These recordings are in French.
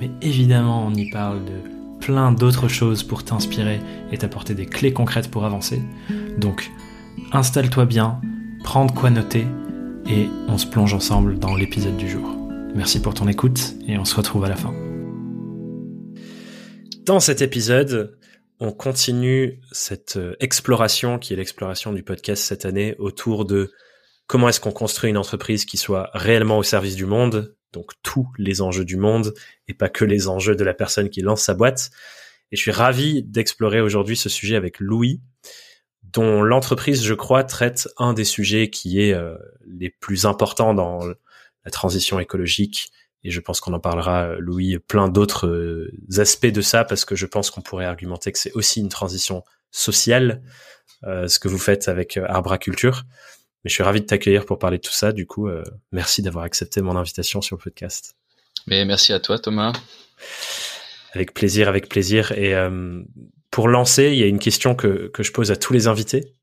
mais évidemment on y parle de plein d'autres choses pour t'inspirer et t'apporter des clés concrètes pour avancer. Donc installe-toi bien, prends de quoi noter et on se plonge ensemble dans l'épisode du jour. Merci pour ton écoute et on se retrouve à la fin. Dans cet épisode, on continue cette euh, exploration qui est l'exploration du podcast cette année autour de comment est-ce qu'on construit une entreprise qui soit réellement au service du monde, donc tous les enjeux du monde et pas que les enjeux de la personne qui lance sa boîte. Et je suis ravi d'explorer aujourd'hui ce sujet avec Louis, dont l'entreprise, je crois, traite un des sujets qui est euh, les plus importants dans la transition écologique. Et je pense qu'on en parlera, Louis, plein d'autres euh, aspects de ça, parce que je pense qu'on pourrait argumenter que c'est aussi une transition sociale, euh, ce que vous faites avec Arbra Culture. Mais je suis ravi de t'accueillir pour parler de tout ça. Du coup, euh, merci d'avoir accepté mon invitation sur le podcast. Mais merci à toi, Thomas. Avec plaisir, avec plaisir. Et euh, pour lancer, il y a une question que, que je pose à tous les invités,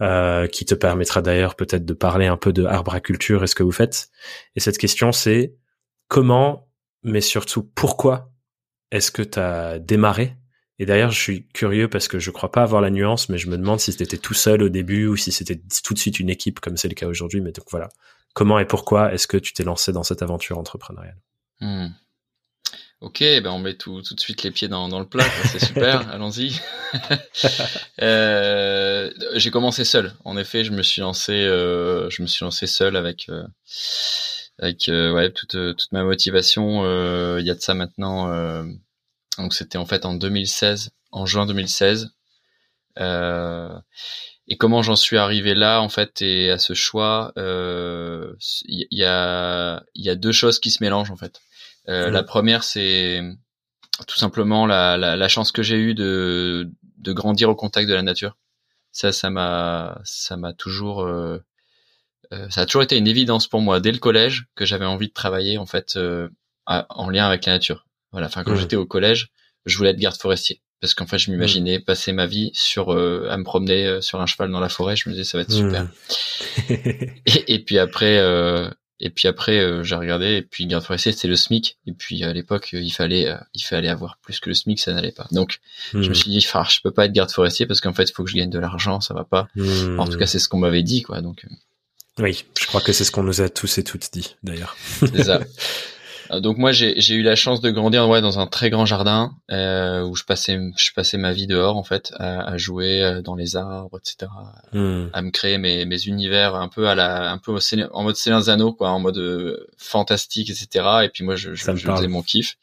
euh, qui te permettra d'ailleurs peut-être de parler un peu de arbraculture et ce que vous faites. Et cette question, c'est comment, mais surtout pourquoi est-ce que tu as démarré et d'ailleurs, je suis curieux parce que je crois pas avoir la nuance, mais je me demande si c'était tout seul au début ou si c'était tout de suite une équipe comme c'est le cas aujourd'hui. Mais donc voilà, comment et pourquoi est-ce que tu t'es lancé dans cette aventure entrepreneuriale? Hmm. Ok, ben on met tout, tout de suite les pieds dans, dans le plat, c'est super, allons-y. euh, j'ai commencé seul. En effet, je me suis lancé, euh, je me suis lancé seul avec euh, avec euh, ouais toute toute ma motivation. Il y a de ça maintenant donc c'était en fait en 2016, en juin 2016. Euh, et comment j'en suis arrivé là en fait et à ce choix, il euh, y, a il y a deux choses qui se mélangent en fait. Euh, La première c'est tout simplement la, la, la chance que j'ai eue de, de grandir au contact de la nature. Ça, ça m'a, ça m'a toujours, ça a toujours été une évidence pour moi dès le collège que j'avais envie de travailler en fait euh, en lien avec la nature. Voilà, enfin quand j'étais au collège, je voulais être garde forestier parce qu'en fait je m'imaginais passer ma vie sur euh, à me promener euh, sur un cheval dans la forêt. Je me disais ça va être super. et, puis après, euh, et puis après j'ai regardé et puis garde forestier c'était le SMIC et puis à l'époque il fallait il fallait avoir plus que le SMIC ça n'allait pas. Donc je me suis dit je peux pas être garde forestier parce qu'en fait il faut que je gagne de l'argent ça va pas. En tout cas c'est ce qu'on m'avait dit quoi donc. Oui, je crois que c'est ce qu'on nous a tous et toutes dit d'ailleurs. C'est ça. Euh, donc moi j'ai eu la chance de grandir ouais dans un très grand jardin euh, où je passais je passais ma vie dehors en fait à, à jouer euh, dans les arbres etc hmm. à me créer mes, mes univers un peu à la un peu au, en mode Céline Zano quoi en mode euh, fantastique etc et puis moi je, je, je faisais mon kiff.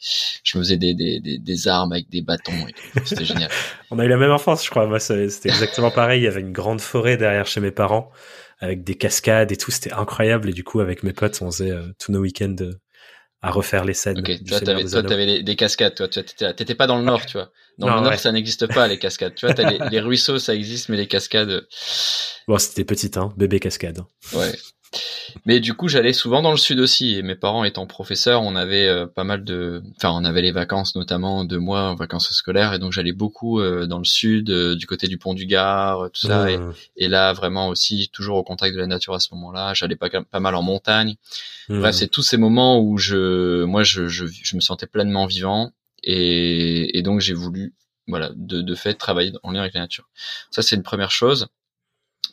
Je me faisais des, des, des, des armes avec des bâtons c'était génial. On a eu la même enfance je crois. Moi c'était exactement pareil. Il y avait une grande forêt derrière chez mes parents avec des cascades et tout. C'était incroyable. Et du coup avec mes potes on faisait tous nos week-ends à refaire les scènes. Ok, toi, t'avais, toi, t'avais des, cascades, toi, tu t'étais pas dans le nord, tu vois. Dans le nord, ça n'existe pas, les cascades. Tu vois, t'as les, les, ruisseaux, ça existe, mais les cascades. Bon, c'était petit, hein, bébé cascade. Ouais. Mais du coup, j'allais souvent dans le sud aussi. Et mes parents étant professeurs, on avait euh, pas mal de, enfin, on avait les vacances notamment deux mois en vacances scolaires, et donc j'allais beaucoup euh, dans le sud, euh, du côté du pont du Gard, tout ça. Mmh. Et, là, vraiment aussi toujours au contact de la nature à ce moment-là. J'allais pas pas mal en montagne. Mmh. Bref, c'est tous ces moments où je, moi, je, je, je me sentais pleinement vivant, et, et donc j'ai voulu, voilà, de, de fait travailler en lien avec la nature. Ça, c'est une première chose.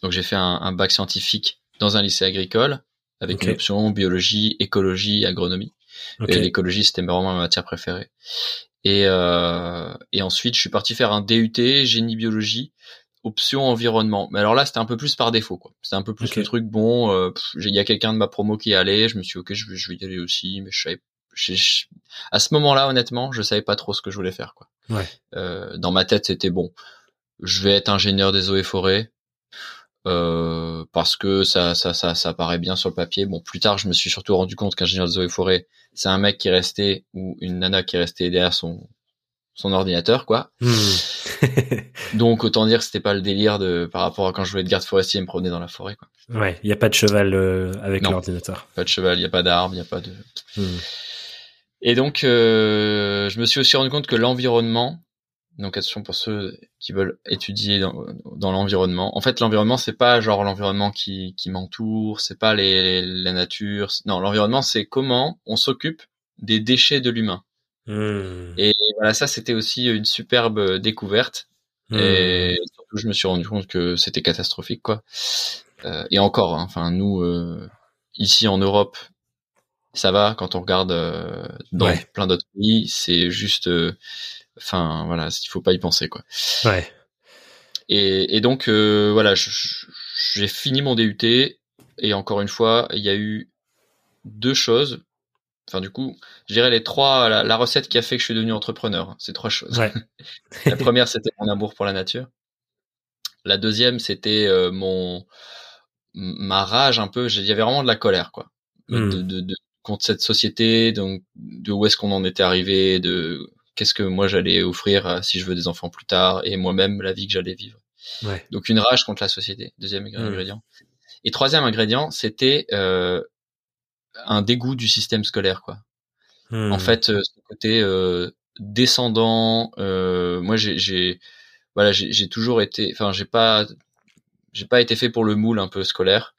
Donc j'ai fait un, un bac scientifique dans un lycée agricole avec une option biologie, écologie, agronomie. Et l'écologie, c'était vraiment ma matière préférée. Et, euh, et ensuite, je suis parti faire un DUT, génie biologie, option environnement. Mais alors là, c'était un peu plus par défaut, quoi. C'était un peu plus le truc, bon, euh, il y a quelqu'un de ma promo qui est allé, je me suis dit, ok, je vais, je vais y aller aussi, mais je savais, à ce moment-là, honnêtement, je savais pas trop ce que je voulais faire, quoi. Ouais. Euh, dans ma tête, c'était bon, je vais être ingénieur des eaux et forêts, euh, parce que ça, ça, ça, ça paraît bien sur le papier. Bon, plus tard, je me suis surtout rendu compte qu'ingénieur de zoé forêt, c'est un mec qui est resté ou une nana qui est restée derrière son son ordinateur, quoi. Hmm. Donc autant dire que c'était pas le délire de par rapport à quand je voulais être garde forestier et me promener dans la forêt, quoi. Ouais, il y a pas de cheval euh, avec l'ordinateur. Pas de cheval, il y a pas d'arbre, il y a pas de. Hmm. Et donc, euh, je me suis aussi rendu compte que l'environnement, donc attention pour ceux qui veulent étudier dans, dans l'environnement. En fait, l'environnement c'est pas genre l'environnement qui, qui m'entoure, c'est pas les, la nature. Non, l'environnement c'est comment on s'occupe des déchets de l'humain. Hmm. Et voilà, ça c'était aussi une superbe découverte. Hmm. Et surtout, je me suis rendu compte que c'était catastrophique, quoi. Euh, et encore, hein, enfin nous euh, ici en Europe, ça va. Quand on regarde euh, dans plein d'autres pays, c'est juste euh, Enfin, voilà, il faut pas y penser, quoi. Ouais. Et, et donc, euh, voilà, j'ai fini mon DUT et encore une fois, il y a eu deux choses. Enfin, du coup, je dirais les trois, la, recette qui a fait que je suis devenu entrepreneur. Hein, ces trois choses. Ouais. la première, c'était mon amour pour la nature. La deuxième, c'était euh, mon ma rage un peu. Il y avait vraiment de la colère, quoi, hmm. de, de, de, contre cette société, donc de où est-ce qu'on en était arrivé, de qu'est-ce que moi j'allais offrir euh, si je veux des enfants plus tard et moi-même la vie que j'allais vivre. Ouais. Donc une rage contre la société, deuxième mmh. ingrédient. Et troisième ingrédient, c'était euh, un dégoût du système scolaire, quoi. En mmh. fait, euh, ce côté euh, descendant, moi j'ai, voilà, j'ai toujours été, enfin j'ai pas, j'ai pas été fait pour le moule un peu scolaire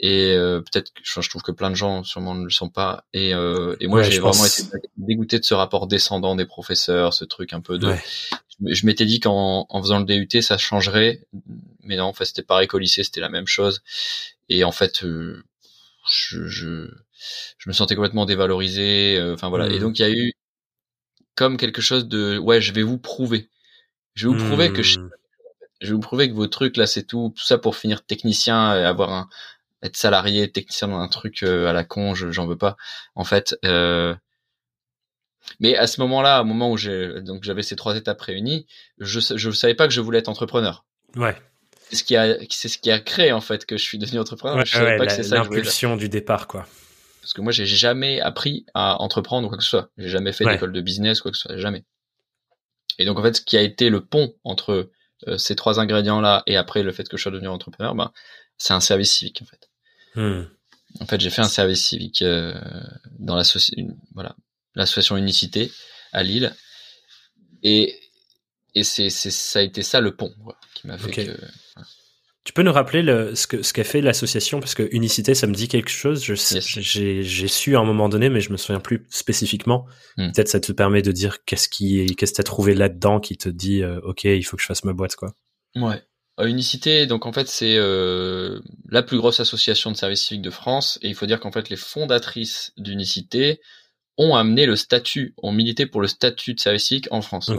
et euh, peut-être je, je trouve que plein de gens sûrement ne le sont pas. Et, euh, et moi j'ai vraiment été dégoûté de ce rapport descendant des professeurs ce truc un peu de je, m'étais dit qu'en en faisant le DUT ça changerait. Mais non en fait c'était pareil qu'au lycée c'était la même chose. Et en fait euh, je, je, je me sentais complètement dévalorisé euh, enfin voilà. Et mmh. donc il y a eu comme quelque chose de ouais je vais vous prouver. Je vais vous prouver que je, mmh. je vais vous prouver que vos trucs là c'est tout tout ça pour finir technicien et avoir un, être salarié, technicien dans un truc euh, à la con, j'en veux pas. En fait, euh... mais à ce moment-là, au moment où j'ai donc j'avais ces trois étapes réunies, je je savais pas que je voulais être entrepreneur. Ouais. C'est ce qui a c'est ce qui a créé en fait que je suis devenu entrepreneur. je savais pas que c'est ça. L'impulsion du départ, quoi. Parce que moi, j'ai jamais appris à entreprendre ou quoi que ce soit. J'ai jamais fait d'école de business, quoi que ce soit, jamais. Et donc en fait, ce qui a été le pont entre euh, ces trois ingrédients-là et après le fait que je sois devenu entrepreneur, ben c'est un service civique en fait. Hmm. En fait, j'ai fait un service civique euh, dans l'association, voilà, l'association Unicité à Lille, et et c'est ça a été ça le pont qui m'a fait que. Tu peux nous rappeler le, ce que ce qu'a fait l'association? Parce que Unicité, ça me dit quelque chose. Je j'ai su à un moment donné, mais je me souviens plus spécifiquement. Hmm. Peut-être ça te permet de dire qu'est-ce qui qu'est-ce que t'as trouvé là-dedans qui te dit euh, ok, il faut que je fasse ma boîte quoi. Ouais. Euh, Unicité, donc en fait c'est euh, la plus grosse association de services civiques de France et il faut dire qu'en fait les fondatrices d'Unicité ont amené le statut, ont milité pour le statut de service civique en France.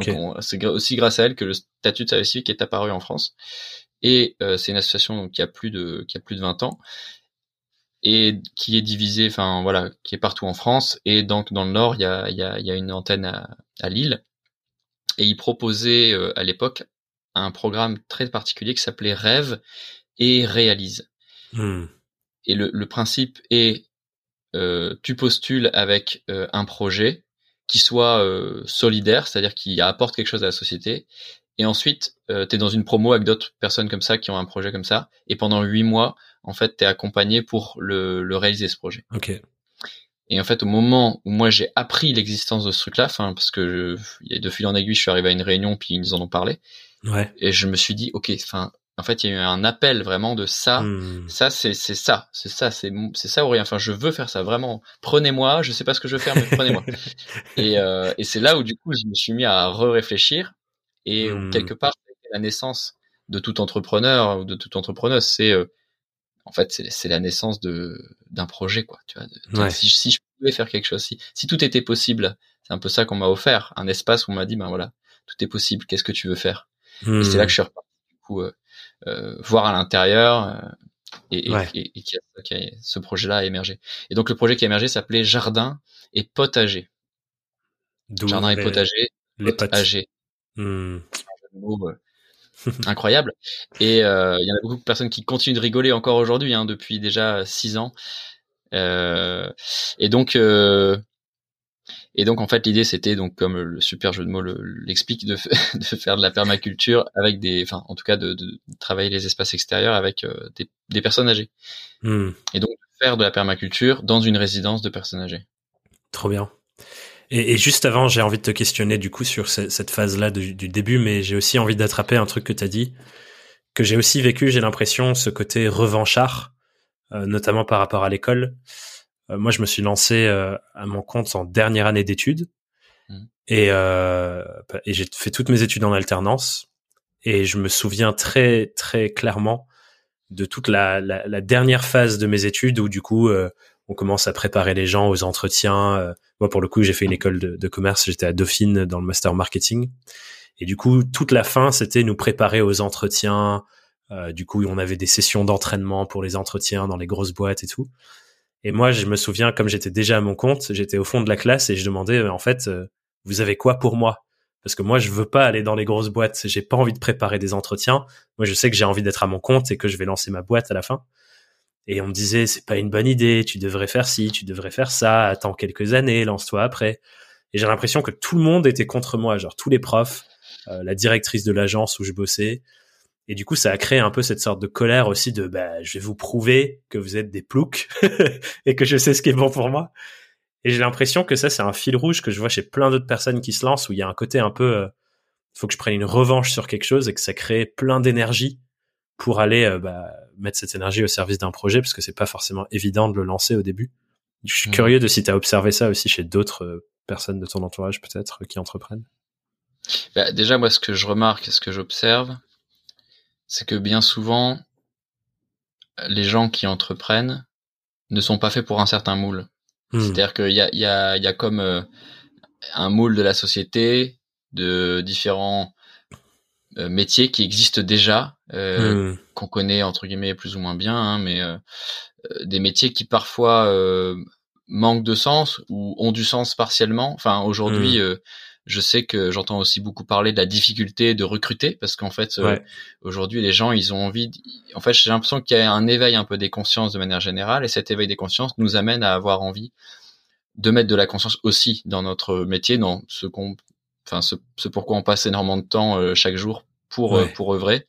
c'est aussi grâce à elles que le statut de service civique est apparu en France. Et euh, c'est une association donc, qui a plus de qui a plus de 20 ans et qui est divisée, enfin voilà, qui est partout en France. Et donc dans le Nord, il y a, y a, y a une antenne à, à Lille. Et ils proposaient à l'époque un programme très particulier qui s'appelait Rêve et Réalise. Hmm. Et le, le, principe est, euh, tu postules avec euh, un projet qui soit euh, solidaire, c'est-à-dire qui apporte quelque chose à la société, et ensuite tu es dans une promo avec d'autres personnes comme ça qui ont un projet comme ça, et pendant huit mois, en fait, tu es accompagné pour le, le, réaliser ce projet. Ok. Et en fait, au moment où moi j'ai appris l'existence de ce truc-là, enfin parce que a de fil en aiguille, je suis arrivé à une réunion puis ils en ont parlé, Ouais. Et je me suis dit, ok, enfin, en fait, il y a eu un appel vraiment de ça. Hmm. Ça, c'est c'est ça, c'est ça, c'est c'est ça ou rien. Enfin, je veux faire ça vraiment. Prenez-moi. Je sais pas ce que je veux faire, mais prenez-moi. et euh, et c'est là où du coup, je me suis mis à re-réfléchir et hmm. quelque part, la naissance de tout entrepreneur ou de toute entrepreneuse, c'est euh, en fait, c'est la naissance de d'un projet, quoi. Tu vois, si, si, je pouvais faire quelque chose, si, si tout était possible, c'est un peu ça qu'on m'a offert, un espace où on m'a dit, ben voilà, tout est possible. Qu'est-ce que tu veux faire? Et c'est là que je suis reparti du coup euh, euh voir à l'intérieur euh, et, et, et, qui a, ce projet-là a émergé. Et donc le projet qui a émergé s'appelait Jardin et Potager. Jardin et Potager, les potager. Hmm. Euh, incroyable. Et euh, il y en a beaucoup de personnes qui continuent de rigoler encore aujourd'hui, hein, depuis déjà six ans. Euh, et donc, euh, et donc en fait l'idée c'était donc comme le super jeu de mots l'explique de, de, faire de la permaculture avec des, enfin en tout cas de, de travailler les espaces extérieurs avec euh, des, des, personnes âgées. Hmm. Et donc faire de la permaculture dans une résidence de personnes âgées. Trop bien. Et, et, juste avant, j'ai envie de te questionner du coup sur cette phase-là du, du, début, mais j'ai aussi envie d'attraper un truc que tu as dit, que j'ai aussi vécu, j'ai l'impression, ce côté revanchard, euh, notamment par rapport à l'école. Euh, moi, je me suis lancé euh, à mon compte en dernière année d'études, mmh. et, et j'ai fait toutes mes études en alternance, et je me souviens très très clairement de toute la, la, la dernière phase de mes études où du coup on commence à préparer les gens aux entretiens. Euh, moi, pour le coup, j'ai fait une école de, commerce, j'étais à Dauphine dans le master marketing. Et du coup, toute la fin, c'était nous préparer aux entretiens. Euh, du coup, on avait des sessions d'entraînement pour les entretiens dans les grosses boîtes et tout. Et moi, je me souviens, comme j'étais déjà à mon compte, j'étais au fond de la classe et je demandais, en fait, euh, vous avez quoi pour moi? Parce que moi, je veux pas aller dans les grosses boîtes. J'ai pas envie de préparer des entretiens. Moi, je sais que j'ai envie d'être à mon compte et que je vais lancer ma boîte à la fin. Et on me disait, c'est pas une bonne idée, tu devrais faire ci, tu devrais faire ça, attends quelques années, lance-toi après. Et j'ai l'impression que tout le monde était contre moi, genre tous les profs, euh, la directrice de l'agence où je bossais. Et du coup, ça a créé un peu cette sorte de colère aussi de, bah, je vais vous prouver que vous êtes des ploucs et que je sais ce qui est bon pour moi. Et j'ai l'impression que ça, c'est un fil rouge que je vois chez plein d'autres personnes qui se lancent où il y a un côté un peu, euh, faut que je prenne une revanche sur quelque chose et que ça crée plein d'énergie pour aller euh, bah, mettre cette énergie au service d'un projet parce que c'est pas forcément évident de le lancer au début. Je suis curieux de si tu as observé ça aussi chez d'autres euh, personnes de ton entourage peut-être qui entreprennent. Bah, déjà moi ce que je remarque et ce que j'observe, c'est que bien souvent les gens qui entreprennent ne sont pas faits pour un certain moule. Hmm. C'est-à-dire qu'il y a, y, a, y a comme euh, un moule de la société, de différents euh, métiers qui existent déjà, euh, hmm. qu'on connaît entre guillemets plus ou moins bien, hein, mais des métiers qui parfois manquent de sens ou ont du sens partiellement. Enfin, aujourd'hui, hmm. Je sais que j'entends aussi beaucoup parler de la difficulté de recruter parce qu'en fait, aujourd'hui, les gens, ils ont envie. En fait, j'ai l'impression qu'il y a un éveil un peu des consciences de manière générale, et cet éveil des consciences nous amène à avoir envie de mettre de la conscience aussi dans notre métier, dans ce qu'on enfin ce, ce, pourquoi on passe énormément de temps euh, chaque jour pour euh, pour œuvrer.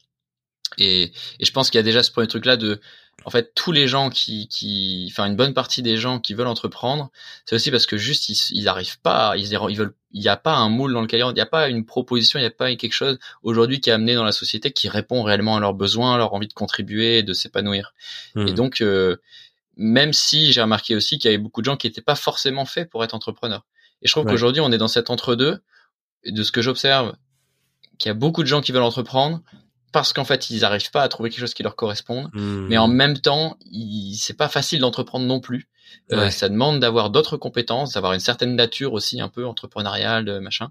Et, et je pense qu'il y a déjà ce premier truc là de en fait tous les gens qui qui enfin une bonne partie des gens qui veulent entreprendre c'est aussi parce que juste ils ils arrivent pas ils ils veulent il n'y a pas un moule dans lequel il n'y a pas une proposition il n'y a pas quelque chose aujourd'hui qui est amené dans la société qui répond réellement à leurs besoins à leur envie de contribuer de s'épanouir. Mmh. et donc euh, même si j'ai remarqué aussi qu'il y avait beaucoup de gens qui n'étaient pas forcément faits pour être entrepreneurs. Et je trouve qu'aujourd'hui on est dans cet entre deux de ce que j'observe, qu'il y a beaucoup de gens qui veulent entreprendre parce qu'en fait ils n'arrivent pas à trouver quelque chose qui leur corresponde, hmm. mais en même temps c'est pas facile d'entreprendre non plus. Euh, ça demande d'avoir d'autres compétences, d'avoir une certaine nature aussi un peu entrepreneuriale, machin.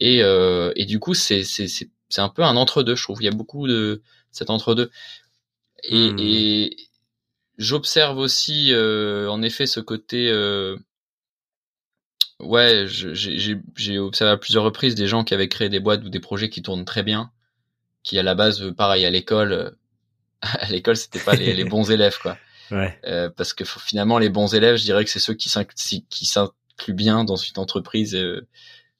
Et, euh, et du coup c'est c'est c'est un peu un entre deux, je trouve. Il y a beaucoup de cet entre deux. Et, hmm. et j'observe aussi euh, en effet ce côté euh, ouais, j'ai observé à plusieurs reprises des gens qui avaient créé des boîtes ou des projets qui tournent très bien, qui à la base, euh, pareil, à l'école, euh, à l'école, c'était pas les, les, bons élèves, quoi. Ouais. Euh, parce que finalement, les bons élèves, je dirais que c'est ceux qui s'incluent bien dans une entreprise euh,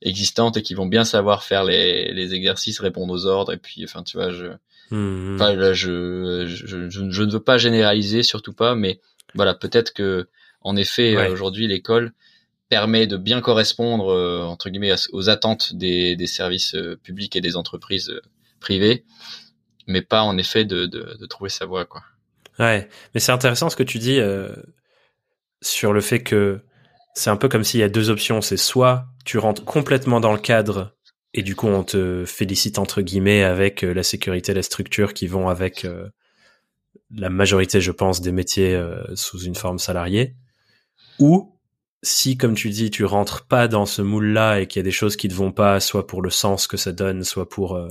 existante et qui vont bien savoir faire les, les exercices, répondre aux ordres, et puis, enfin, tu vois, je, mmh, là, je, je, je, ne veux pas généraliser, surtout pas, mais voilà, peut-être que, en effet, aujourd'hui, l'école, permet de bien correspondre euh, entre guillemets aux attentes des, des services publics et des entreprises euh, privées, mais pas en effet de, de, trouver sa voie quoi. Ouais, mais c'est intéressant ce que tu dis sur le fait que c'est un peu comme s'il y a deux options, c'est soit tu rentres complètement dans le cadre et du coup on te félicite entre guillemets avec la sécurité, la structure qui vont avec la majorité, je pense, des métiers sous une forme salariée, ou si, comme tu dis, tu rentres pas dans ce moule-là et qu'il y a des choses qui ne vont pas, soit pour le sens que ça donne, soit pour euh,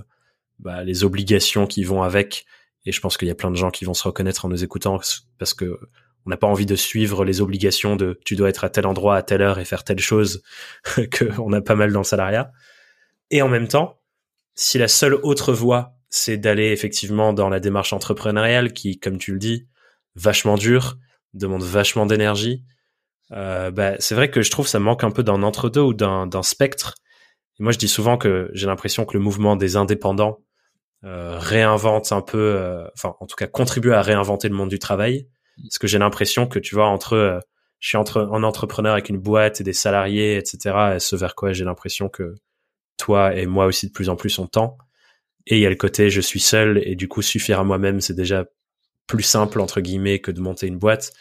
bah, les obligations qui vont avec, et je pense qu'il y a plein de gens qui vont se reconnaître en nous écoutant parce que on n'a pas envie de suivre les obligations de tu dois être à tel endroit à telle heure et faire telle chose que on a pas mal dans le salariat. Et en même temps, si la seule autre voie c'est d'aller effectivement dans la démarche entrepreneuriale qui, comme tu le dis, vachement dure, demande vachement d'énergie. Euh, bah, c'est vrai que je trouve ça manque un peu d'un entre-deux ou d'un spectre. Et moi, je dis souvent que j'ai l'impression que le mouvement des indépendants réinvente un peu, euh, enfin, en tout cas, contribue à réinventer le monde du travail. Parce que j'ai l'impression que, tu vois, entre, euh, je suis entre un entrepreneur avec une boîte et des salariés, etc., et ce vers quoi j'ai l'impression que toi et moi aussi de plus en plus on tend. Et il y a le côté je suis seul et du coup suffire à moi-même, c'est déjà plus simple entre guillemets que de monter une boîte.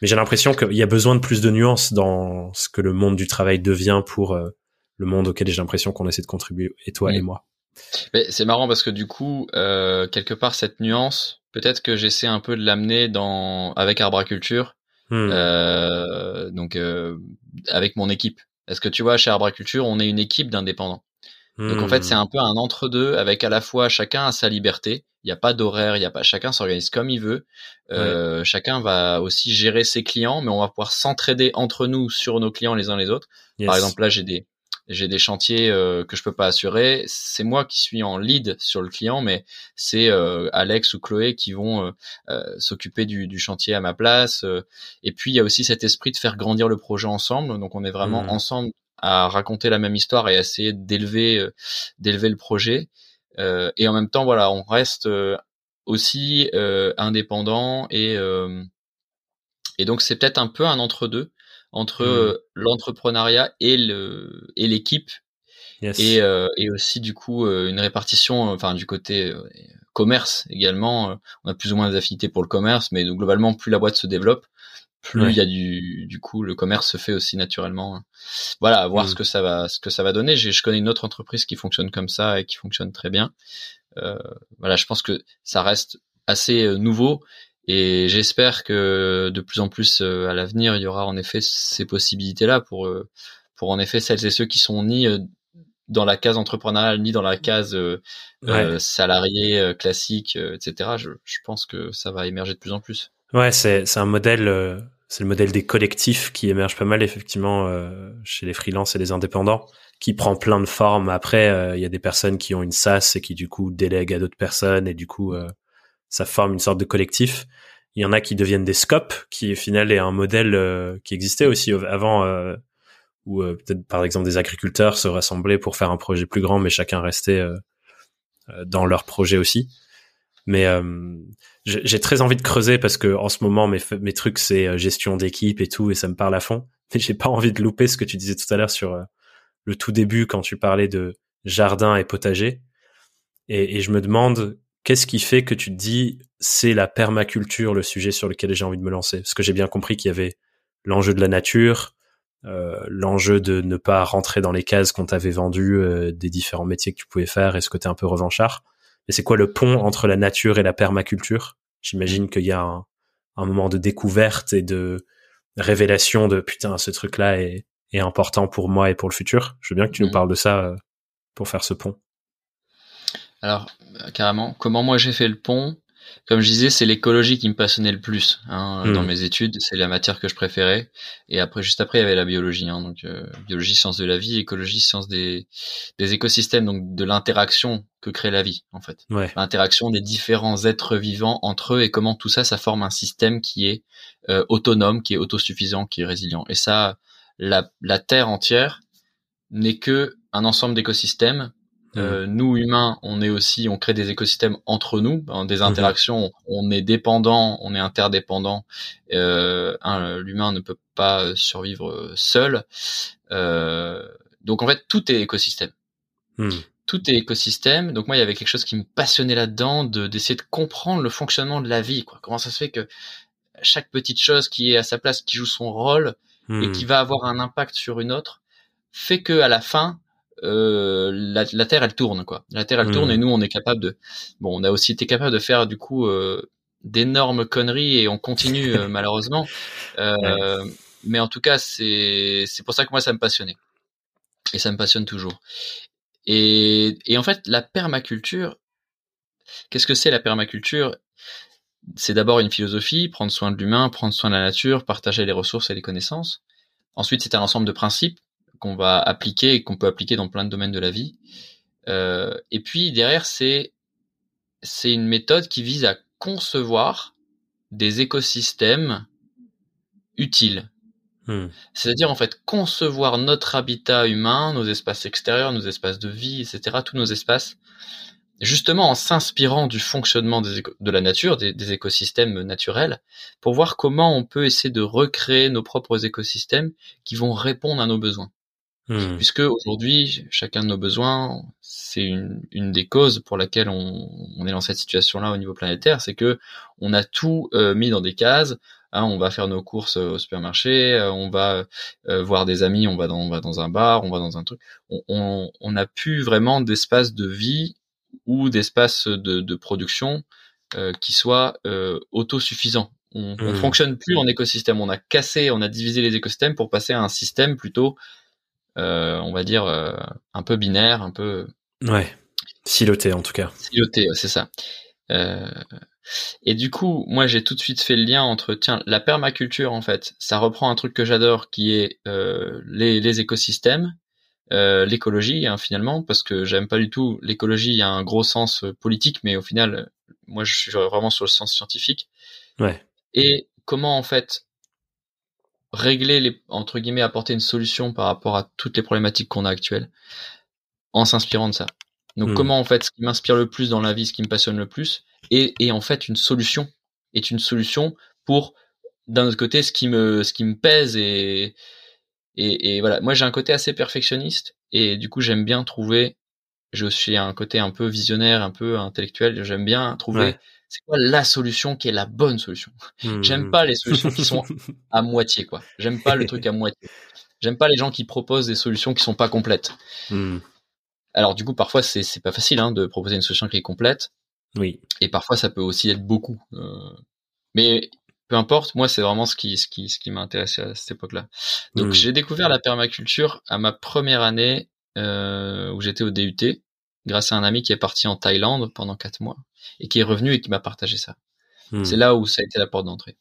Mais j'ai l'impression qu'il y a besoin de plus de nuances dans ce que le monde du travail devient pour euh, le monde auquel j'ai l'impression qu'on essaie de contribuer, et toi et moi. Mais c'est marrant parce que du coup, euh, quelque part, cette nuance, peut-être que j'essaie un peu de l'amener dans avec Arbraculture, hmm. euh, donc euh, avec mon équipe. Est-ce que tu vois, chez Arbraculture, on est une équipe d'indépendants. Donc en fait, c'est hmm. un peu un entre-deux avec à la fois chacun a sa liberté. Il n'y a pas d'horaire, il y a pas chacun s'organise comme il veut. Euh, Chacun va aussi gérer ses clients, mais on va pouvoir s'entraider entre nous sur nos clients les uns les autres. Par exemple, là, j'ai des j'ai des chantiers euh, que je peux pas assurer. C'est moi qui suis en lead sur le client, mais c'est euh, Alex ou Chloé qui vont euh, s'occuper du, du, chantier à ma place. et puis il y a aussi cet esprit de faire grandir le projet ensemble. Donc on est vraiment mmh. ensemble à raconter la même histoire et à essayer d'élever euh, d'élever le projet. Euh, et en même temps, voilà, on reste euh, aussi indépendant et et donc c'est peut-être un peu un entre deux entre mmh. l'entrepreneuriat et le et l'équipe et et aussi du coup une répartition enfin du côté commerce également on a plus ou moins d'affinités pour le commerce mais globalement plus la boîte se développe plus il y a du du coup le commerce se fait aussi naturellement. Voilà, à voir ce mm. que ça va ce que ça va donner. Je connais une autre entreprise qui fonctionne comme ça et qui fonctionne très bien. Euh, voilà, je pense que ça reste assez euh, nouveau et j'espère que de plus en plus euh, à l'avenir il y aura en effet ces possibilités là pour euh, pour en effet celles et ceux qui sont ni dans la case entrepreneuriale ni dans la case euh, salarié classique, etc. Je, je pense que ça va émerger de plus en plus. Ouais, c'est c'est un modèle, euh, c'est le modèle des collectifs qui émerge pas mal effectivement euh, chez les freelances et les indépendants, qui prend plein de formes. Après, euh, il y a des personnes qui ont une SAS et qui du coup délèguent à d'autres personnes et du coup ça forme une sorte de collectif. Il y en a qui deviennent des scopes, qui au final est un modèle qui existait aussi avant, où peut-être par exemple des agriculteurs se rassemblaient pour faire un projet plus grand, mais chacun restait dans leur projet aussi. Mais euh, j'ai très envie de creuser parce que en ce moment mes, mes trucs c'est euh, gestion d'équipe et tout et ça me parle à fond. Mais j'ai pas envie de louper ce que tu disais tout à l'heure sur euh, le tout début quand tu parlais de jardin et potager. Et, et je me demande qu'est-ce qui fait que tu te dis c'est la permaculture le sujet sur lequel j'ai envie de me lancer? Parce que j'ai bien compris qu'il y avait l'enjeu de la nature, euh, l'enjeu de ne pas rentrer dans les cases qu'on t'avait vendues des différents métiers que tu pouvais faire et ce côté un peu revanchard. Et c'est quoi le pont entre la nature et la permaculture? J'imagine qu'il y a un, moment de découverte et de révélation de putain, ce truc-là est, important pour moi et pour le futur. Je veux bien que tu nous mm. parles de ça euh, pour faire ce pont. Alors, carrément, comment moi j'ai fait le pont comme je disais, c'est l'écologie qui me passionnait le plus hein, dans hmm. mes études. C'est la matière que je préférais. Et après, juste après, il y avait la biologie. Hein, donc, euh, biologie, science de la vie, écologie, science des, des écosystèmes, donc de l'interaction que crée la vie, en fait. L'interaction des différents êtres vivants entre eux et comment tout ça, ça forme un système qui est euh, autonome, qui est autosuffisant, qui est résilient. Et ça, la, la Terre entière n'est que un ensemble d'écosystèmes euh, mm. nous humains, on est aussi, on crée des écosystèmes entre nous, dans des mm-hmm. interactions. On est dépendant, on est interdépendant. Euh, L'humain ne peut pas survivre seul. Euh, donc en fait, tout est écosystème. Mm. Tout est écosystème. Donc moi, il y avait quelque chose qui me passionnait là-dedans, d'essayer de, comprendre le fonctionnement de la vie. Quoi. Comment ça se fait que chaque petite chose qui est à sa place, qui joue son rôle et mm. qui va avoir un impact sur une autre, fait que à la fin, euh, la, la, Terre elle tourne quoi. La Terre elle tourne hmm. et nous on est capable de. Bon, on a aussi été capable de faire du coup euh, d'énormes conneries et on continue euh, malheureusement. Euh, mais en tout cas c'est c'est pour ça que moi ça me passionnait et ça me passionne toujours. Et et en fait la permaculture, qu'est-ce que c'est la permaculture? C'est d'abord une philosophie, prendre soin de l'humain, prendre soin de la nature, partager les ressources et les connaissances. Ensuite, c'est un ensemble de principes qu'on va appliquer et qu'on peut appliquer dans plein de domaines de la vie. Euh, et puis derrière, c'est c'est une méthode qui vise à concevoir des écosystèmes utiles. Hmm. C'est-à-dire en fait concevoir notre habitat humain, nos espaces extérieurs, nos espaces de vie, etc., tous nos espaces, justement en s'inspirant du fonctionnement de la nature, des, écosystèmes naturels, pour voir comment on peut essayer de recréer nos propres écosystèmes qui vont répondre à nos besoins. Hmm. Puisque aujourd'hui, chacun de nos besoins, c'est une, une, des causes pour laquelle on, on est dans cette situation-là au niveau planétaire, c'est que on a tout euh, mis dans des cases. Hein, on va faire nos courses au supermarché, euh, on va euh, voir des amis, on va dans, on va dans un bar, on va dans un truc. On, on, a plus vraiment d'espace de vie ou d'espace de, de, production qui soit autosuffisant. On, on hmm. fonctionne plus en écosystème. On a cassé, on a divisé les écosystèmes pour passer à un système plutôt euh, on va dire, euh, un peu binaire, un peu... Ouais, siloté en tout cas. Siloté, c'est ça. Euh, et du coup, moi, j'ai tout de suite fait le lien entre, tiens, la permaculture, en fait, ça reprend un truc que j'adore, qui est les, écosystèmes, l'écologie, hein, finalement, parce que j'aime pas du tout l'écologie. Il y a un gros sens politique, mais au final, moi, je suis vraiment sur le sens scientifique. Ouais. Et comment, en fait, régler les entre guillemets apporter une solution par rapport à toutes les problématiques qu'on a actuelles en s'inspirant de ça. Donc hmm. comment en fait ce qui m'inspire le plus dans la vie, ce qui me passionne le plus est, est en fait une solution est une solution pour d'un autre côté ce qui me ce qui me pèse et et, et voilà moi j'ai un côté assez perfectionniste et du coup j'aime bien trouver je suis un côté un peu visionnaire un peu intellectuel j'aime bien trouver c'est quoi la solution qui est la bonne solution? J'aime hmm. pas les solutions qui sont à moitié, quoi. J'aime pas le truc à moitié. J'aime pas les gens qui proposent des solutions qui sont pas complètes. Hmm. Alors du coup, parfois c'est c'est pas facile hein, de proposer une solution qui est complète. Oui. Et parfois ça peut aussi être beaucoup. Euh... Mais peu importe, moi c'est vraiment ce qui ce qui ce qui m'a intéressé à cette époque-là. Donc hmm. j'ai découvert la permaculture à ma première année euh, où j'étais au DUT grâce à un ami qui est parti en Thaïlande pendant quatre mois et qui est revenu et qui m'a partagé ça. Hmm. C'est là où ça a été la porte d'entrée.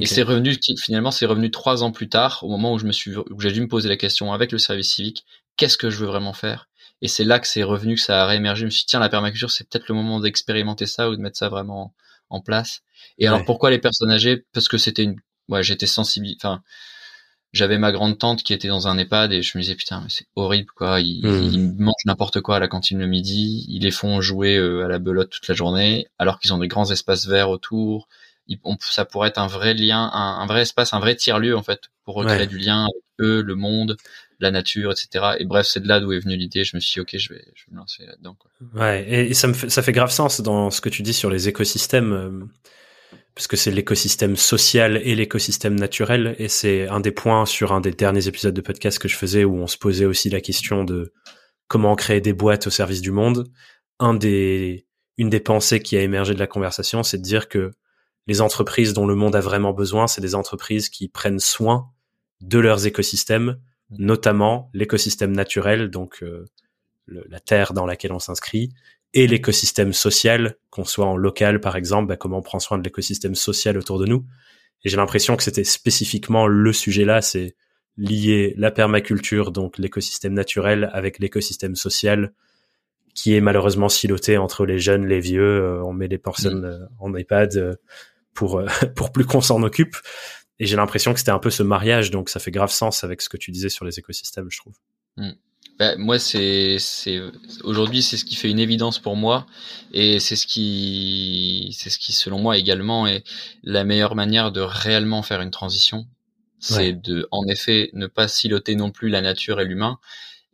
Et c'est revenu finalement c'est revenu trois ans plus tard au moment où je me suis où j'ai dû me poser la question avec le service civique qu'est-ce que je veux vraiment faire? Et c'est là que c'est revenu que ça a réémergé je me suis dit tiens la permaculture c'est peut-être le moment d'expérimenter ça ou de mettre ça vraiment en, place et alors pourquoi les personnes âgées? Parce que c'était une ouais j'étais sensible enfin j'avais ma grande tante qui était dans un EHPAD et je me disais putain mais c'est horrible quoi. Ils, hmm. mangent n'importe quoi à la cantine le midi. Ils les font jouer euh, à la belote toute la journée alors qu'ils ont des grands espaces verts autour. Ça pourrait être un vrai lien un, vrai espace un vrai tiers lieu en fait pour recréer du lien avec eux le monde la nature etc et bref c'est de là d'où est venue l'idée. Je me suis dit ok je vais je vais me lancer là dedans quoi. ouais et ça me fait, ça fait grave sens dans ce que tu dis sur les écosystèmes parce que c'est l'écosystème social et l'écosystème naturel, et c'est un des points sur un des derniers épisodes de podcast que je faisais où on se posait aussi la question de comment créer des boîtes au service du monde. Un des, une des pensées qui a émergé de la conversation, c'est de dire que les entreprises dont le monde a vraiment besoin, c'est des entreprises qui prennent soin de leurs écosystèmes, notamment l'écosystème naturel, donc euh, la terre dans laquelle on s'inscrit, et l'écosystème social, qu'on soit en local par exemple, bah, comment on prend soin de l'écosystème social autour de nous. Et j'ai l'impression que c'était spécifiquement le sujet là, c'est lier la permaculture, donc l'écosystème naturel, avec l'écosystème social, qui est malheureusement siloté entre les jeunes, les vieux. Euh, on met les personnes mm. euh, en iPad euh, pour pour plus qu'on s'en occupe. Et j'ai l'impression que c'était un peu ce mariage, donc ça fait grave sens avec ce que tu disais sur les écosystèmes, je trouve. Mm. Ben, moi, c'est, c'est, aujourd'hui, c'est ce qui fait une évidence pour moi, et c'est ce qui, c'est ce qui, selon moi, également est la meilleure manière de réellement faire une transition. C'est de, en effet, ne pas siloter non plus la nature et l'humain,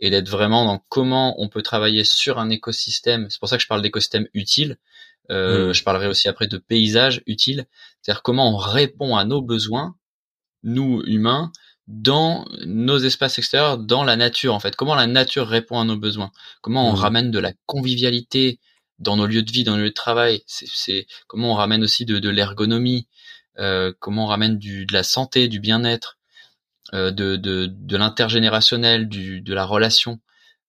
et d'être vraiment dans comment on peut travailler sur un écosystème. C'est pour ça que je parle d'écosystème utile. Euh, mm. Je parlerai aussi après de paysage utile. C'est-à-dire comment on répond à nos besoins, nous humains, dans nos espaces extérieurs, dans la nature en fait. Comment la nature répond à nos besoins? Comment on mmh. ramène de la convivialité dans nos lieux de vie, dans nos lieux de travail? C'est comment on ramène aussi de, de l'ergonomie euh, Comment on ramène du, de la santé, du bien-être, euh, de, de, de l'intergénérationnel, de la relation